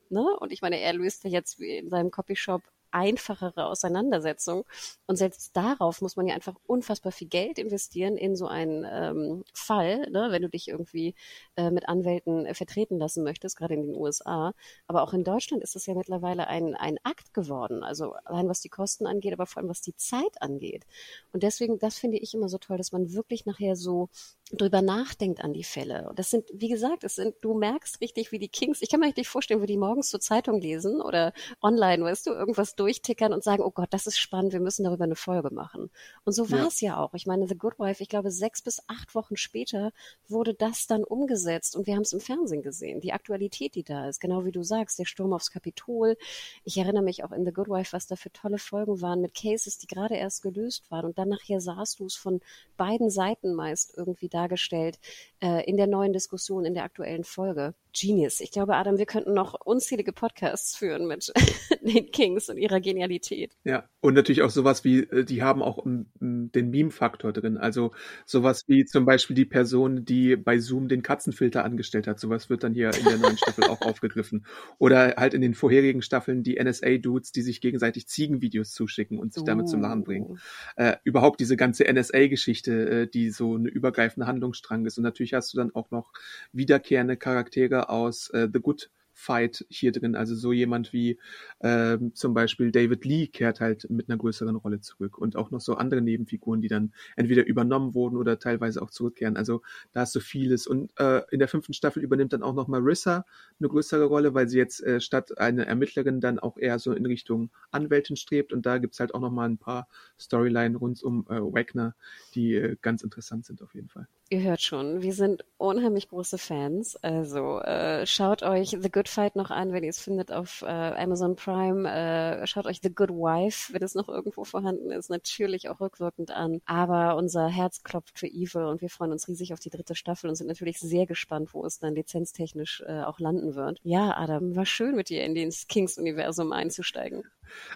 Ne? Und ich meine, er löst ja jetzt in seinem Copyshop einfachere Auseinandersetzung. Und selbst darauf muss man ja einfach unfassbar viel Geld investieren in so einen ähm, Fall, ne, wenn du dich irgendwie äh, mit Anwälten äh, vertreten lassen möchtest, gerade in den USA. Aber auch in Deutschland ist es ja mittlerweile ein, ein Akt geworden. Also allein was die Kosten angeht, aber vor allem was die Zeit angeht. Und deswegen, das finde ich immer so toll, dass man wirklich nachher so drüber nachdenkt an die Fälle. Und das sind, wie gesagt, es sind, du merkst richtig, wie die Kings, ich kann mir richtig vorstellen, wo die morgens zur Zeitung lesen oder online, weißt du, irgendwas durchtickern und sagen, oh Gott, das ist spannend, wir müssen darüber eine Folge machen. Und so war es ja. auch. Ich meine, The Good Wife, ich glaube, sechs bis acht Wochen später wurde das dann umgesetzt und wir haben es im Fernsehen gesehen. Die Aktualität, die da ist, genau wie du sagst, der Sturm aufs Kapitol. Ich erinnere mich auch in The Good Wife, was da für tolle Folgen waren mit Cases, die gerade erst gelöst waren und dann nachher sahst du es von beiden Seiten meist irgendwie dargestellt äh, in der neuen Diskussion, in der aktuellen Folge. Genius. Ich glaube, Adam, wir könnten noch unzählige Podcasts führen mit den Kings und ihrer Genialität. Ja, und natürlich auch sowas wie, äh, die haben auch um, den Meme-Faktor drin. Also sowas wie zum Beispiel die Person, die bei Zoom den Katzenfilter angestellt hat. Sowas wird dann hier in der neuen Staffel auch aufgegriffen. Oder halt in den vorherigen Staffeln die NSA-Dudes, die sich gegenseitig Ziegenvideos zuschicken und sich uh. damit zum Lachen bringen. Oh. Äh, überhaupt diese ganze NSA-Geschichte, äh, die so eine übergreifende Handlungsstrang ist. Und natürlich hast du dann auch noch wiederkehrende Charaktere aus äh, The Good Fight hier drin. Also so jemand wie äh, zum Beispiel David Lee kehrt halt mit einer größeren Rolle zurück und auch noch so andere Nebenfiguren, die dann entweder übernommen wurden oder teilweise auch zurückkehren. Also da hast du vieles. Und äh, in der fünften Staffel übernimmt dann auch noch Marissa eine größere Rolle, weil sie jetzt äh, statt eine Ermittlerin dann auch eher so in Richtung Anwältin strebt. Und da gibt's halt auch noch mal ein paar Storyline rund um äh, Wagner, die äh, ganz interessant sind auf jeden Fall. Ihr hört schon, wir sind unheimlich große Fans. Also äh, schaut euch The Good Fight noch an, wenn ihr es findet auf äh, Amazon Prime. Äh, schaut euch The Good Wife, wenn es noch irgendwo vorhanden ist, natürlich auch rückwirkend an. Aber unser Herz klopft für Evil und wir freuen uns riesig auf die dritte Staffel und sind natürlich sehr gespannt, wo es dann lizenztechnisch äh, auch landen wird. Ja, Adam, war schön mit dir in das Kings-Universum einzusteigen.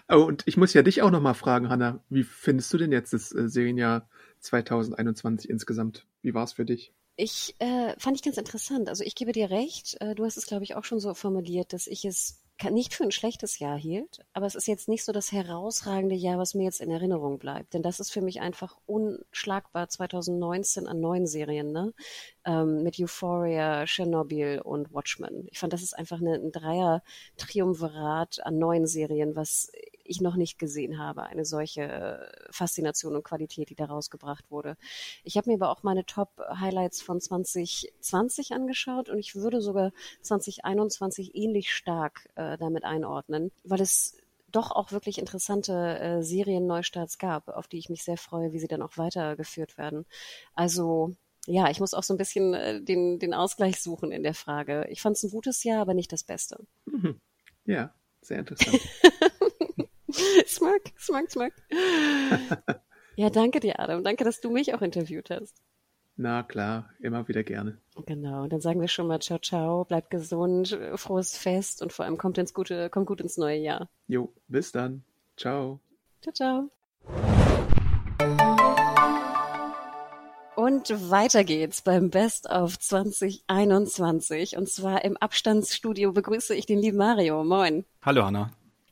Oh, und ich muss ja dich auch nochmal fragen, Hanna. Wie findest du denn jetzt das äh, Serienjahr 2021 insgesamt? Wie war es für dich? Ich äh, fand ich ganz interessant. Also ich gebe dir recht. Äh, du hast es, glaube ich, auch schon so formuliert, dass ich es nicht für ein schlechtes Jahr hielt, aber es ist jetzt nicht so das herausragende Jahr, was mir jetzt in Erinnerung bleibt. Denn das ist für mich einfach unschlagbar 2019 an neuen Serien, ne? Ähm, mit Euphoria, Chernobyl und Watchmen. Ich fand, das ist einfach eine, ein Dreier-Triumvirat an neuen Serien, was ich noch nicht gesehen habe, eine solche Faszination und Qualität, die da rausgebracht wurde. Ich habe mir aber auch meine Top-Highlights von 2020 angeschaut und ich würde sogar 2021 ähnlich stark äh, damit einordnen, weil es doch auch wirklich interessante äh, Serien-Neustarts gab, auf die ich mich sehr freue, wie sie dann auch weitergeführt werden. Also ja, ich muss auch so ein bisschen äh, den, den Ausgleich suchen in der Frage. Ich fand es ein gutes Jahr, aber nicht das Beste. Mhm. Ja, sehr interessant. smirk, smirk, smirk. ja, danke dir, Adam. Danke, dass du mich auch interviewt hast. Na klar, immer wieder gerne. Genau, dann sagen wir schon mal ciao, ciao, bleibt gesund, frohes Fest und vor allem kommt ins gute, kommt gut ins neue Jahr. Jo, bis dann. Ciao. Ciao, ciao. Und weiter geht's beim Best of 2021. Und zwar im Abstandsstudio begrüße ich den lieben Mario. Moin. Hallo Hanna.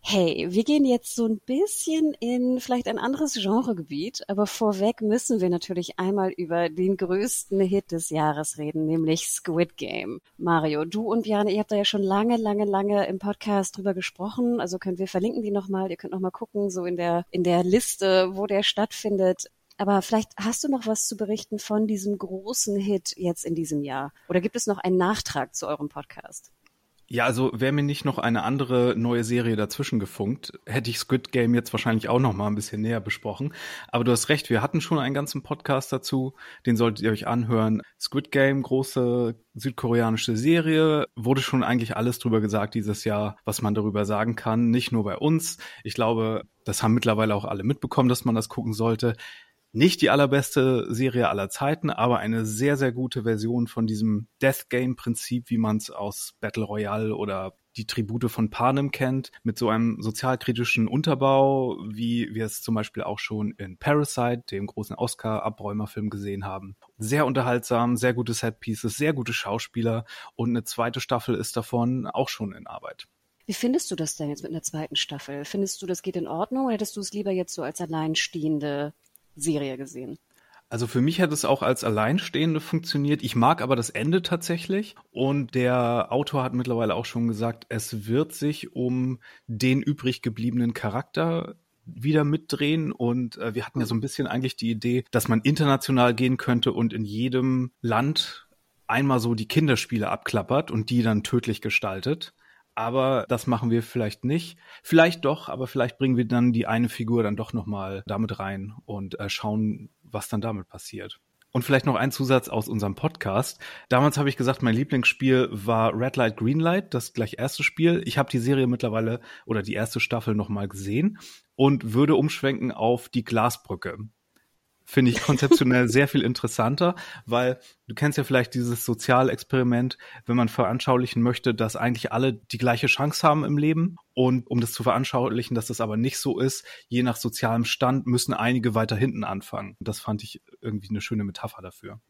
Hey, wir gehen jetzt so ein bisschen in vielleicht ein anderes Genregebiet, aber vorweg müssen wir natürlich einmal über den größten Hit des Jahres reden, nämlich Squid Game. Mario, du und Björn, ihr habt da ja schon lange, lange, lange im Podcast drüber gesprochen, also können wir verlinken die nochmal, ihr könnt nochmal gucken, so in der, in der Liste, wo der stattfindet. Aber vielleicht hast du noch was zu berichten von diesem großen Hit jetzt in diesem Jahr? Oder gibt es noch einen Nachtrag zu eurem Podcast? Ja, also wäre mir nicht noch eine andere neue Serie dazwischen gefunkt, hätte ich Squid Game jetzt wahrscheinlich auch noch mal ein bisschen näher besprochen. Aber du hast recht, wir hatten schon einen ganzen Podcast dazu, den solltet ihr euch anhören. Squid Game, große südkoreanische Serie, wurde schon eigentlich alles drüber gesagt dieses Jahr, was man darüber sagen kann. Nicht nur bei uns. Ich glaube, das haben mittlerweile auch alle mitbekommen, dass man das gucken sollte nicht die allerbeste Serie aller Zeiten, aber eine sehr, sehr gute Version von diesem Death Game Prinzip, wie man es aus Battle Royale oder die Tribute von Panem kennt, mit so einem sozialkritischen Unterbau, wie wir es zum Beispiel auch schon in Parasite, dem großen Oscar-Abräumerfilm gesehen haben. Sehr unterhaltsam, sehr gute Setpieces, sehr gute Schauspieler und eine zweite Staffel ist davon auch schon in Arbeit. Wie findest du das denn jetzt mit einer zweiten Staffel? Findest du, das geht in Ordnung oder hättest du es lieber jetzt so als alleinstehende Serie gesehen. Also für mich hat es auch als Alleinstehende funktioniert. Ich mag aber das Ende tatsächlich. Und der Autor hat mittlerweile auch schon gesagt, es wird sich um den übrig gebliebenen Charakter wieder mitdrehen. Und äh, wir hatten ja so ein bisschen eigentlich die Idee, dass man international gehen könnte und in jedem Land einmal so die Kinderspiele abklappert und die dann tödlich gestaltet aber das machen wir vielleicht nicht. Vielleicht doch, aber vielleicht bringen wir dann die eine Figur dann doch nochmal damit rein und äh, schauen, was dann damit passiert. Und vielleicht noch ein Zusatz aus unserem Podcast. Damals habe ich gesagt, mein Lieblingsspiel war Red Light, Green Light, das gleich erste Spiel. Ich habe die Serie mittlerweile oder die erste Staffel nochmal gesehen und würde umschwenken auf die Glasbrücke finde ich konzeptionell sehr viel interessanter, weil du kennst ja vielleicht dieses Sozialexperiment, wenn man veranschaulichen möchte, dass eigentlich alle die gleiche Chance haben im Leben. Und um das zu veranschaulichen, dass das aber nicht so ist, je nach sozialem Stand müssen einige weiter hinten anfangen. Das fand ich irgendwie eine schöne Metapher dafür.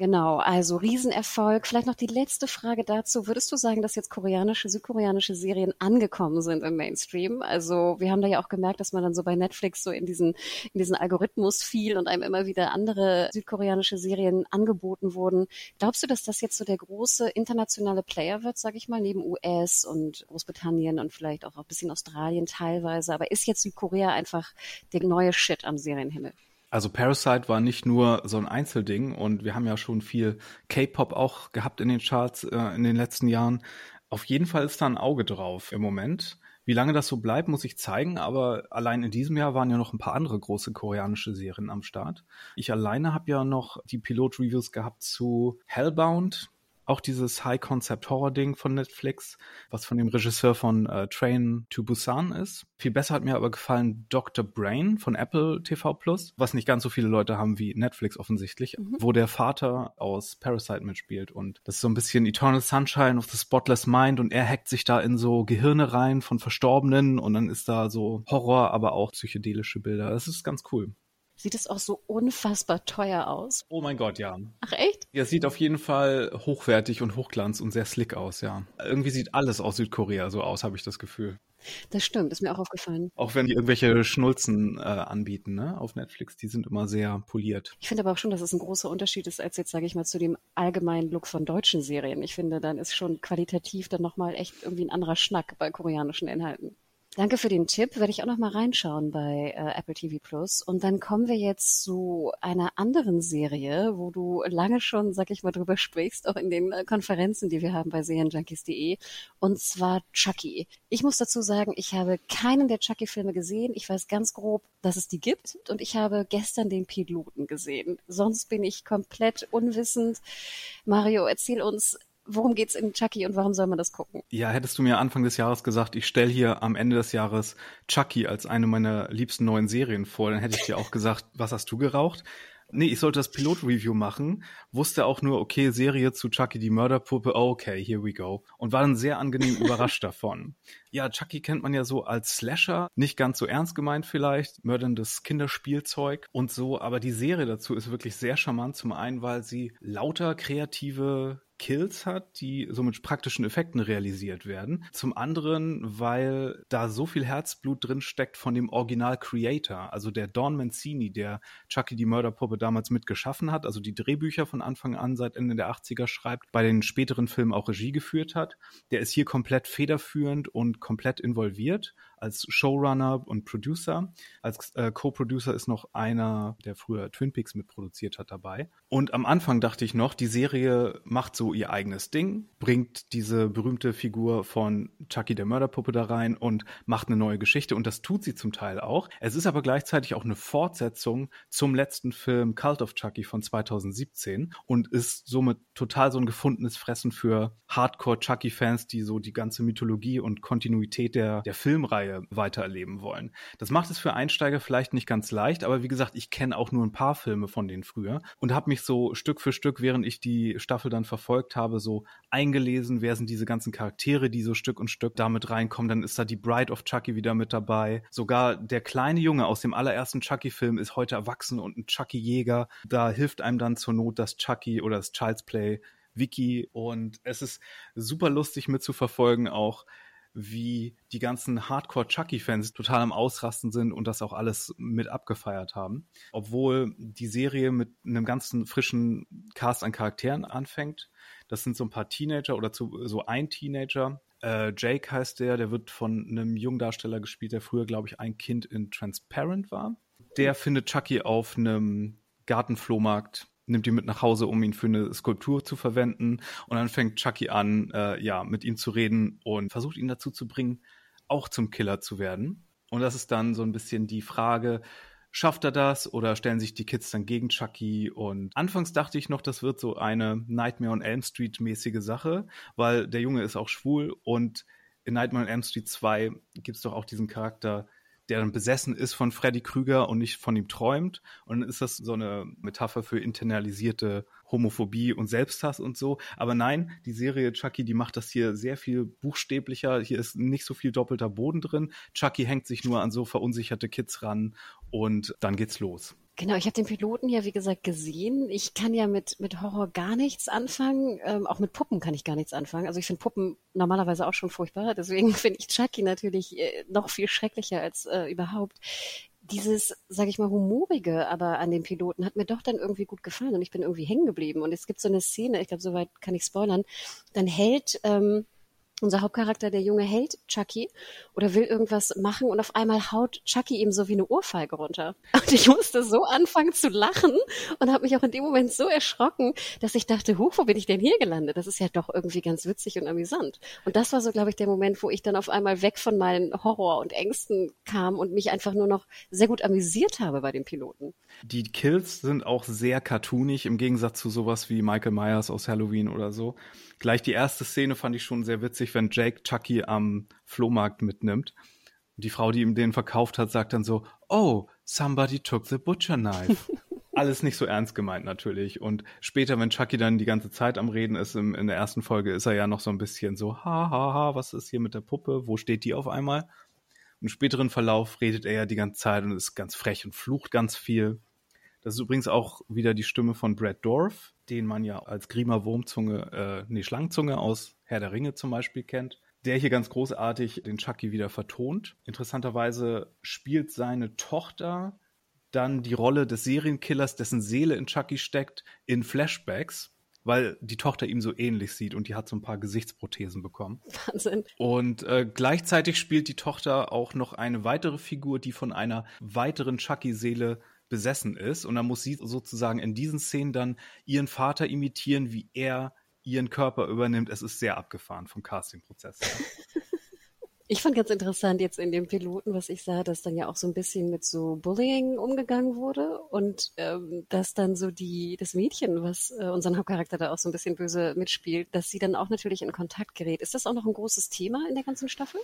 Genau, also Riesenerfolg. Vielleicht noch die letzte Frage dazu. Würdest du sagen, dass jetzt koreanische, südkoreanische Serien angekommen sind im Mainstream? Also wir haben da ja auch gemerkt, dass man dann so bei Netflix so in diesen, in diesen Algorithmus fiel und einem immer wieder andere südkoreanische Serien angeboten wurden. Glaubst du, dass das jetzt so der große internationale Player wird, sage ich mal, neben US und Großbritannien und vielleicht auch ein bisschen Australien teilweise? Aber ist jetzt Südkorea einfach der neue Shit am Serienhimmel? Also Parasite war nicht nur so ein Einzelding und wir haben ja schon viel K-Pop auch gehabt in den Charts äh, in den letzten Jahren. Auf jeden Fall ist da ein Auge drauf im Moment. Wie lange das so bleibt, muss ich zeigen, aber allein in diesem Jahr waren ja noch ein paar andere große koreanische Serien am Start. Ich alleine habe ja noch die Pilot-Reviews gehabt zu Hellbound, auch dieses High-Concept-Horror-Ding von Netflix, was von dem Regisseur von äh, Train to Busan ist. Viel besser hat mir aber gefallen Dr. Brain von Apple TV Plus, was nicht ganz so viele Leute haben wie Netflix offensichtlich, mhm. wo der Vater aus Parasite mitspielt und das ist so ein bisschen Eternal Sunshine of the Spotless Mind und er hackt sich da in so Gehirne rein von Verstorbenen und dann ist da so Horror, aber auch psychedelische Bilder. Das ist ganz cool. Sieht es auch so unfassbar teuer aus? Oh mein Gott, ja. Ach echt? Ja, es sieht auf jeden Fall hochwertig und hochglanz und sehr slick aus, ja. Irgendwie sieht alles aus Südkorea so aus, habe ich das Gefühl. Das stimmt, ist mir auch aufgefallen. Auch wenn die irgendwelche Schnulzen äh, anbieten, ne, auf Netflix, die sind immer sehr poliert. Ich finde aber auch schon, dass es ein großer Unterschied ist, als jetzt, sage ich mal, zu dem allgemeinen Look von deutschen Serien. Ich finde, dann ist schon qualitativ dann nochmal echt irgendwie ein anderer Schnack bei koreanischen Inhalten. Danke für den Tipp. Werde ich auch noch mal reinschauen bei äh, Apple TV Plus. Und dann kommen wir jetzt zu einer anderen Serie, wo du lange schon, sag ich mal, drüber sprichst, auch in den äh, Konferenzen, die wir haben bei serienjunkies.de. Und zwar Chucky. Ich muss dazu sagen, ich habe keinen der Chucky-Filme gesehen. Ich weiß ganz grob, dass es die gibt. Und ich habe gestern den Piloten gesehen. Sonst bin ich komplett unwissend. Mario, erzähl uns, worum geht's in Chucky und warum soll man das gucken? Ja, hättest du mir Anfang des Jahres gesagt, ich stelle hier am Ende des Jahres Chucky als eine meiner liebsten neuen Serien vor, dann hätte ich dir auch gesagt, was hast du geraucht? Nee, ich sollte das Pilot-Review machen, wusste auch nur, okay, Serie zu Chucky die Mörderpuppe, okay, here we go. Und war dann sehr angenehm überrascht davon. Ja, Chucky kennt man ja so als Slasher, nicht ganz so ernst gemeint vielleicht, mörderndes Kinderspielzeug und so, aber die Serie dazu ist wirklich sehr charmant, zum einen, weil sie lauter kreative Kills hat, die so mit praktischen Effekten realisiert werden. Zum anderen, weil da so viel Herzblut drin steckt von dem Original Creator, also der Don Mancini, der Chucky die Mörderpuppe damals mitgeschaffen hat, also die Drehbücher von Anfang an seit Ende der 80er schreibt, bei den späteren Filmen auch Regie geführt hat. Der ist hier komplett federführend und komplett involviert als Showrunner und Producer. Als äh, Co-Producer ist noch einer, der früher Twin Peaks mitproduziert hat, dabei. Und am Anfang dachte ich noch, die Serie macht so ihr eigenes Ding, bringt diese berühmte Figur von Chucky der Mörderpuppe da rein und macht eine neue Geschichte. Und das tut sie zum Teil auch. Es ist aber gleichzeitig auch eine Fortsetzung zum letzten Film Cult of Chucky von 2017 und ist somit total so ein gefundenes Fressen für Hardcore-Chucky-Fans, die so die ganze Mythologie und Kontinuität der, der Filmreihe weitererleben wollen. Das macht es für Einsteiger vielleicht nicht ganz leicht, aber wie gesagt, ich kenne auch nur ein paar Filme von denen früher und habe mich so Stück für Stück, während ich die Staffel dann verfolgt habe, so eingelesen, wer sind diese ganzen Charaktere, die so Stück und Stück damit reinkommen. Dann ist da die Bride of Chucky wieder mit dabei. Sogar der kleine Junge aus dem allerersten Chucky-Film ist heute erwachsen und ein Chucky-Jäger. Da hilft einem dann zur Not das Chucky oder das Child's Play Wiki und es ist super lustig mitzuverfolgen auch, wie die ganzen Hardcore-Chucky-Fans total am Ausrasten sind und das auch alles mit abgefeiert haben. Obwohl die Serie mit einem ganzen frischen Cast an Charakteren anfängt. Das sind so ein paar Teenager oder zu, so ein Teenager. Äh, Jake heißt der, der wird von einem Jungdarsteller gespielt, der früher, glaube ich, ein Kind in Transparent war. Der findet Chucky auf einem Gartenflohmarkt nimmt ihn mit nach Hause, um ihn für eine Skulptur zu verwenden. Und dann fängt Chucky an, äh, ja, mit ihm zu reden und versucht ihn dazu zu bringen, auch zum Killer zu werden. Und das ist dann so ein bisschen die Frage, schafft er das oder stellen sich die Kids dann gegen Chucky? Und anfangs dachte ich noch, das wird so eine Nightmare on Elm Street mäßige Sache, weil der Junge ist auch schwul und in Nightmare on Elm Street 2 gibt es doch auch diesen Charakter der dann besessen ist von Freddy Krüger und nicht von ihm träumt. Und dann ist das so eine Metapher für internalisierte Homophobie und Selbsthass und so. Aber nein, die Serie Chucky, die macht das hier sehr viel buchstäblicher. Hier ist nicht so viel doppelter Boden drin. Chucky hängt sich nur an so verunsicherte Kids ran und dann geht's los. Genau, ich habe den Piloten ja, wie gesagt, gesehen. Ich kann ja mit, mit Horror gar nichts anfangen. Ähm, auch mit Puppen kann ich gar nichts anfangen. Also ich finde Puppen normalerweise auch schon furchtbar. Deswegen finde ich Chucky natürlich äh, noch viel schrecklicher als äh, überhaupt. Dieses, sage ich mal, humorige aber an den Piloten hat mir doch dann irgendwie gut gefallen und ich bin irgendwie hängen geblieben. Und es gibt so eine Szene, ich glaube, soweit kann ich spoilern, dann hält ähm, unser Hauptcharakter, der Junge, hält Chucky oder will irgendwas machen und auf einmal haut Chucky ihm so wie eine Ohrfeige runter. Und ich musste so anfangen zu lachen und habe mich auch in dem Moment so erschrocken, dass ich dachte, huch, wo bin ich denn hier gelandet? Das ist ja doch irgendwie ganz witzig und amüsant. Und das war so, glaube ich, der Moment, wo ich dann auf einmal weg von meinen Horror und Ängsten kam und mich einfach nur noch sehr gut amüsiert habe bei den Piloten. Die Kills sind auch sehr cartoonig im Gegensatz zu sowas wie Michael Myers aus Halloween oder so. Gleich die erste Szene fand ich schon sehr witzig, wenn Jake Chucky am Flohmarkt mitnimmt. Die Frau, die ihm den verkauft hat, sagt dann so, oh, somebody took the butcher knife. Alles nicht so ernst gemeint natürlich. Und später, wenn Chucky dann die ganze Zeit am Reden ist, im, in der ersten Folge, ist er ja noch so ein bisschen so, ha, ha, ha, was ist hier mit der Puppe? Wo steht die auf einmal? Im späteren Verlauf redet er ja die ganze Zeit und ist ganz frech und flucht ganz viel. Das ist übrigens auch wieder die Stimme von Brad Dorf, den man ja als Grima Wurmzunge, äh, nee, Schlangenzunge aus Herr der Ringe zum Beispiel kennt. Der hier ganz großartig den Chucky wieder vertont. Interessanterweise spielt seine Tochter dann die Rolle des Serienkillers, dessen Seele in Chucky steckt, in Flashbacks weil die Tochter ihm so ähnlich sieht und die hat so ein paar Gesichtsprothesen bekommen. Wahnsinn. Und äh, gleichzeitig spielt die Tochter auch noch eine weitere Figur, die von einer weiteren Chucky-Seele besessen ist. Und dann muss sie sozusagen in diesen Szenen dann ihren Vater imitieren, wie er ihren Körper übernimmt. Es ist sehr abgefahren vom Casting-Prozess. Ich fand ganz interessant jetzt in dem Piloten, was ich sah, dass dann ja auch so ein bisschen mit so Bullying umgegangen wurde und ähm, dass dann so die das Mädchen, was äh, unseren Hauptcharakter da auch so ein bisschen böse mitspielt, dass sie dann auch natürlich in Kontakt gerät. Ist das auch noch ein großes Thema in der ganzen Staffel?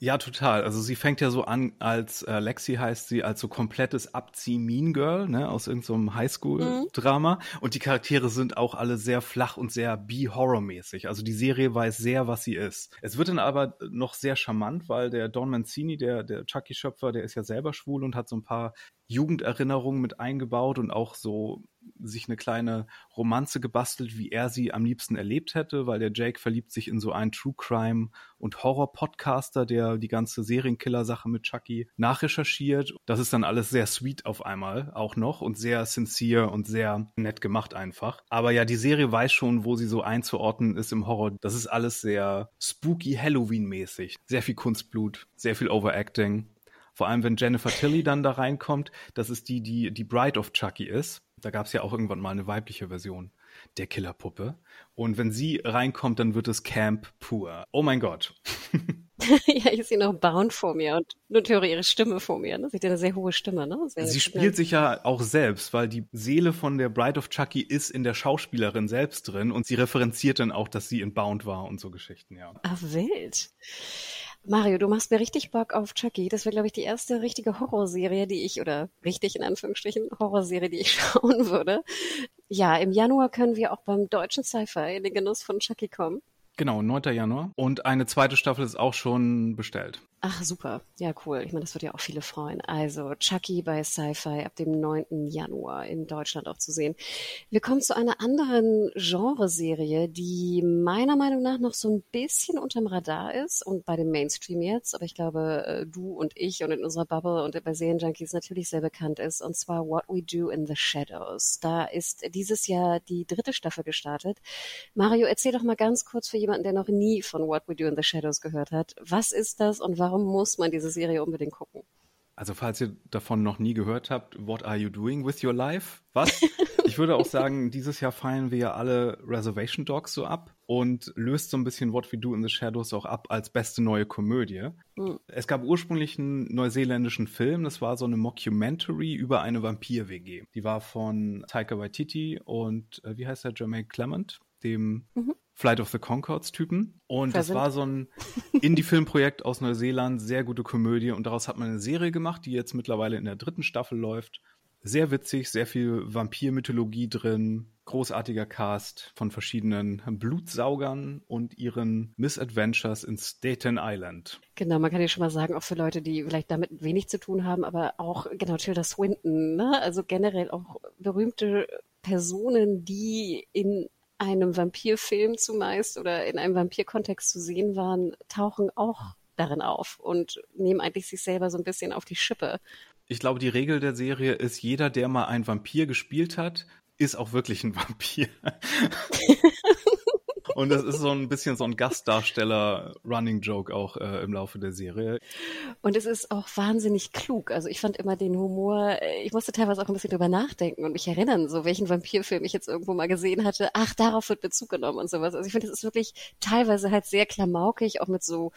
Ja, total. Also sie fängt ja so an, als äh, Lexi heißt sie, als so komplettes Abzieh Mean Girl, ne, aus irgendeinem so Highschool-Drama. Mhm. Und die Charaktere sind auch alle sehr flach und sehr B-Horror-mäßig. Also die Serie weiß sehr, was sie ist. Es wird dann aber noch sehr charmant, weil der Don Mancini, der, der Chucky-Schöpfer, der ist ja selber schwul und hat so ein paar Jugenderinnerungen mit eingebaut und auch so sich eine kleine Romanze gebastelt, wie er sie am liebsten erlebt hätte, weil der Jake verliebt sich in so einen True Crime und Horror Podcaster, der die ganze Serienkiller Sache mit Chucky nachrecherchiert. Das ist dann alles sehr sweet auf einmal auch noch und sehr sincere und sehr nett gemacht einfach. Aber ja, die Serie weiß schon, wo sie so einzuordnen ist im Horror. Das ist alles sehr spooky Halloween mäßig. Sehr viel Kunstblut, sehr viel Overacting. Vor allem, wenn Jennifer Tilly dann da reinkommt, das ist die, die die Bride of Chucky ist. Da gab es ja auch irgendwann mal eine weibliche Version der Killerpuppe. Und wenn sie reinkommt, dann wird es Camp pur. Oh mein Gott. ja, ich sehe noch Bound vor mir und nur höre ihre Stimme vor mir. Ne? Sie hat eine sehr hohe Stimme. Ne? Sehr sie spielt sich ja auch selbst, weil die Seele von der Bride of Chucky ist in der Schauspielerin selbst drin und sie referenziert dann auch, dass sie in Bound war und so Geschichten, ja. Ach, wild. Mario, du machst mir richtig Bock auf Chucky. Das wäre, glaube ich, die erste richtige Horrorserie, die ich, oder richtig in Anführungsstrichen, Horrorserie, die ich schauen würde. Ja, im Januar können wir auch beim deutschen Sci-Fi in den Genuss von Chucky kommen. Genau, 9. Januar. Und eine zweite Staffel ist auch schon bestellt. Ach, super. Ja, cool. Ich meine, das wird ja auch viele freuen. Also Chucky bei Sci-Fi ab dem 9. Januar in Deutschland auch zu sehen. Wir kommen zu einer anderen Genreserie, die meiner Meinung nach noch so ein bisschen unterm Radar ist und bei dem Mainstream jetzt, aber ich glaube, äh, du und ich und in unserer Bubble und bei Serienjunkies natürlich sehr bekannt ist, und zwar What We Do in the Shadows. Da ist dieses Jahr die dritte Staffel gestartet. Mario, erzähl doch mal ganz kurz für jemanden, der noch nie von What We Do in the Shadows gehört hat. Was ist das und warum warum muss man diese Serie unbedingt gucken? Also falls ihr davon noch nie gehört habt, what are you doing with your life? Was? ich würde auch sagen, dieses Jahr feiern wir ja alle Reservation Dogs so ab und löst so ein bisschen What We Do in the Shadows auch ab als beste neue Komödie. Mhm. Es gab ursprünglich einen neuseeländischen Film, das war so eine Mockumentary über eine Vampir-WG. Die war von Taika Waititi und äh, wie heißt der, Jermaine Clement, dem mhm. Flight of the Concords Typen. Und Versinnt. das war so ein Indie-Filmprojekt aus Neuseeland, sehr gute Komödie. Und daraus hat man eine Serie gemacht, die jetzt mittlerweile in der dritten Staffel läuft. Sehr witzig, sehr viel Vampir-Mythologie drin, großartiger Cast von verschiedenen Blutsaugern und ihren Misadventures in Staten Island. Genau, man kann ja schon mal sagen, auch für Leute, die vielleicht damit wenig zu tun haben, aber auch genau Tilda Swinton, ne? also generell auch berühmte Personen, die in einem Vampirfilm zumeist oder in einem Vampirkontext zu sehen waren, tauchen auch darin auf und nehmen eigentlich sich selber so ein bisschen auf die Schippe. Ich glaube, die Regel der Serie ist, jeder, der mal einen Vampir gespielt hat, ist auch wirklich ein Vampir. Und das ist so ein bisschen so ein Gastdarsteller-Running-Joke auch äh, im Laufe der Serie. Und es ist auch wahnsinnig klug. Also ich fand immer den Humor, äh, ich musste teilweise auch ein bisschen drüber nachdenken und mich erinnern, so welchen Vampirfilm ich jetzt irgendwo mal gesehen hatte. Ach, darauf wird Bezug genommen und sowas. Also ich finde, es ist wirklich teilweise halt sehr klamaukig, auch mit so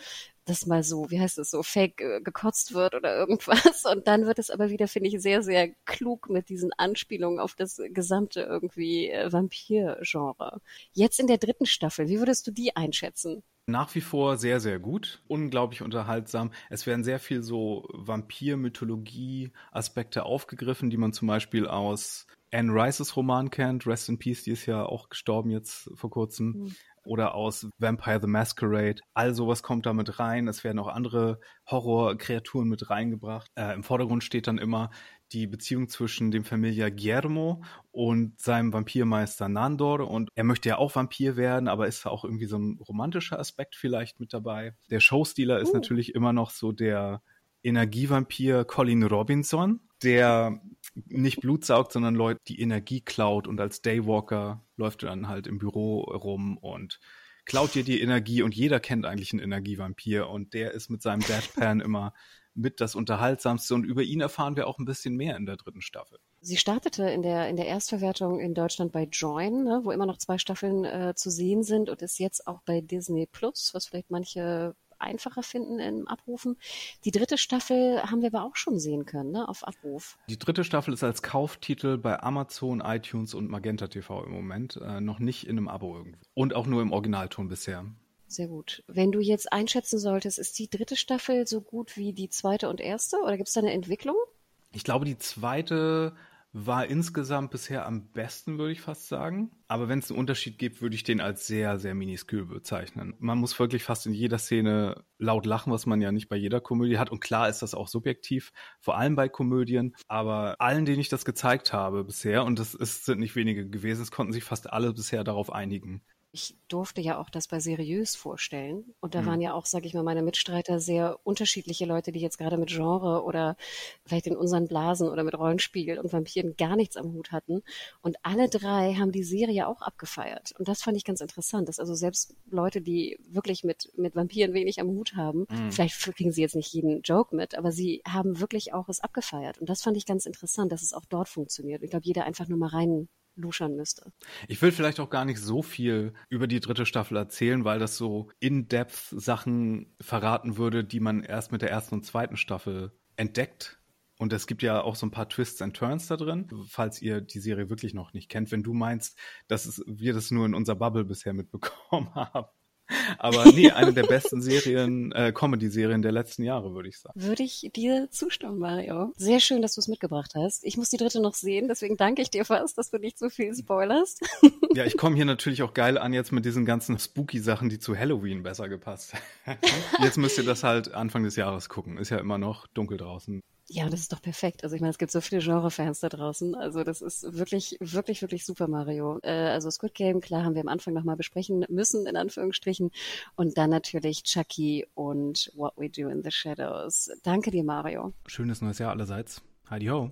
das mal so, wie heißt es so, fake äh, gekotzt wird oder irgendwas. Und dann wird es aber wieder, finde ich, sehr, sehr klug mit diesen Anspielungen auf das gesamte irgendwie äh, Vampir-Genre. Jetzt in der dritten Staffel, wie würdest du die einschätzen? Nach wie vor sehr, sehr gut. Unglaublich unterhaltsam. Es werden sehr viel so Vampir-Mythologie-Aspekte aufgegriffen, die man zum Beispiel aus Anne Rices Roman kennt. Rest in Peace, die ist ja auch gestorben jetzt vor kurzem. Mhm oder aus Vampire the Masquerade. All sowas kommt da mit rein. Es werden auch andere Horrorkreaturen mit reingebracht. Äh, Im Vordergrund steht dann immer die Beziehung zwischen dem Familie Guillermo und seinem Vampirmeister Nandor. Und er möchte ja auch Vampir werden, aber ist da auch irgendwie so ein romantischer Aspekt vielleicht mit dabei. Der Showstealer ist uh. natürlich immer noch so der Energievampir Colin Robinson, der nicht Blut saugt, sondern Leute die Energie klaut und als Daywalker läuft er dann halt im Büro rum und klaut dir die Energie und jeder kennt eigentlich einen Energievampir und der ist mit seinem Deadpan immer mit das Unterhaltsamste und über ihn erfahren wir auch ein bisschen mehr in der dritten Staffel. Sie startete in der, in der Erstverwertung in Deutschland bei Join, ne, wo immer noch zwei Staffeln äh, zu sehen sind und ist jetzt auch bei Disney Plus, was vielleicht manche einfacher finden im Abrufen. Die dritte Staffel haben wir aber auch schon sehen können, ne, auf Abruf. Die dritte Staffel ist als Kauftitel bei Amazon, iTunes und Magenta TV im Moment, äh, noch nicht in einem Abo irgendwo. Und auch nur im Originalton bisher. Sehr gut. Wenn du jetzt einschätzen solltest, ist die dritte Staffel so gut wie die zweite und erste oder gibt es da eine Entwicklung? Ich glaube, die zweite war insgesamt bisher am besten, würde ich fast sagen. Aber wenn es einen Unterschied gibt, würde ich den als sehr, sehr miniskül bezeichnen. Man muss wirklich fast in jeder Szene laut lachen, was man ja nicht bei jeder Komödie hat. Und klar ist das auch subjektiv, vor allem bei Komödien. Aber allen, denen ich das gezeigt habe bisher, und das ist, sind nicht wenige gewesen, es konnten sich fast alle bisher darauf einigen ich durfte ja auch das bei Seriös vorstellen. Und da mhm. waren ja auch, sage ich mal, meine Mitstreiter sehr unterschiedliche Leute, die jetzt gerade mit Genre oder vielleicht in unseren Blasen oder mit Rollenspiel und Vampiren gar nichts am Hut hatten. Und alle drei haben die Serie auch abgefeiert. Und das fand ich ganz interessant, dass also selbst Leute, die wirklich mit, mit Vampiren wenig am Hut haben, mhm. vielleicht kriegen sie jetzt nicht jeden Joke mit, aber sie haben wirklich auch es abgefeiert. Und das fand ich ganz interessant, dass es auch dort funktioniert. Ich glaube, jeder einfach nur mal rein luschern müsste. Ich will vielleicht auch gar nicht so viel über die dritte Staffel erzählen, weil das so in-depth Sachen verraten würde, die man erst mit der ersten und zweiten Staffel entdeckt. Und es gibt ja auch so ein paar Twists and Turns da drin, falls ihr die Serie wirklich noch nicht kennt. Wenn du meinst, dass wir das nur in unserer Bubble bisher mitbekommen haben, aber nee, eine der besten Serien, äh, Comedy-Serien der letzten Jahre, würde ich sagen. Würde ich dir zustimmen, Mario. Sehr schön, dass du es mitgebracht hast. Ich muss die dritte noch sehen, deswegen danke ich dir fast, dass du nicht so viel spoilerst. Ja, ich komme hier natürlich auch geil an jetzt mit diesen ganzen spooky-Sachen, die zu Halloween besser gepasst. Jetzt müsst ihr das halt Anfang des Jahres gucken. Ist ja immer noch dunkel draußen. Ja, das ist doch perfekt. Also ich meine, es gibt so viele Genre-Fans da draußen. Also das ist wirklich, wirklich, wirklich Super Mario. Äh, also Squid Game, klar, haben wir am Anfang nochmal besprechen müssen, in Anführungsstrichen. Und dann natürlich Chucky und What We Do in the Shadows. Danke dir, Mario. Schönes neues Jahr allerseits. Heidi ho.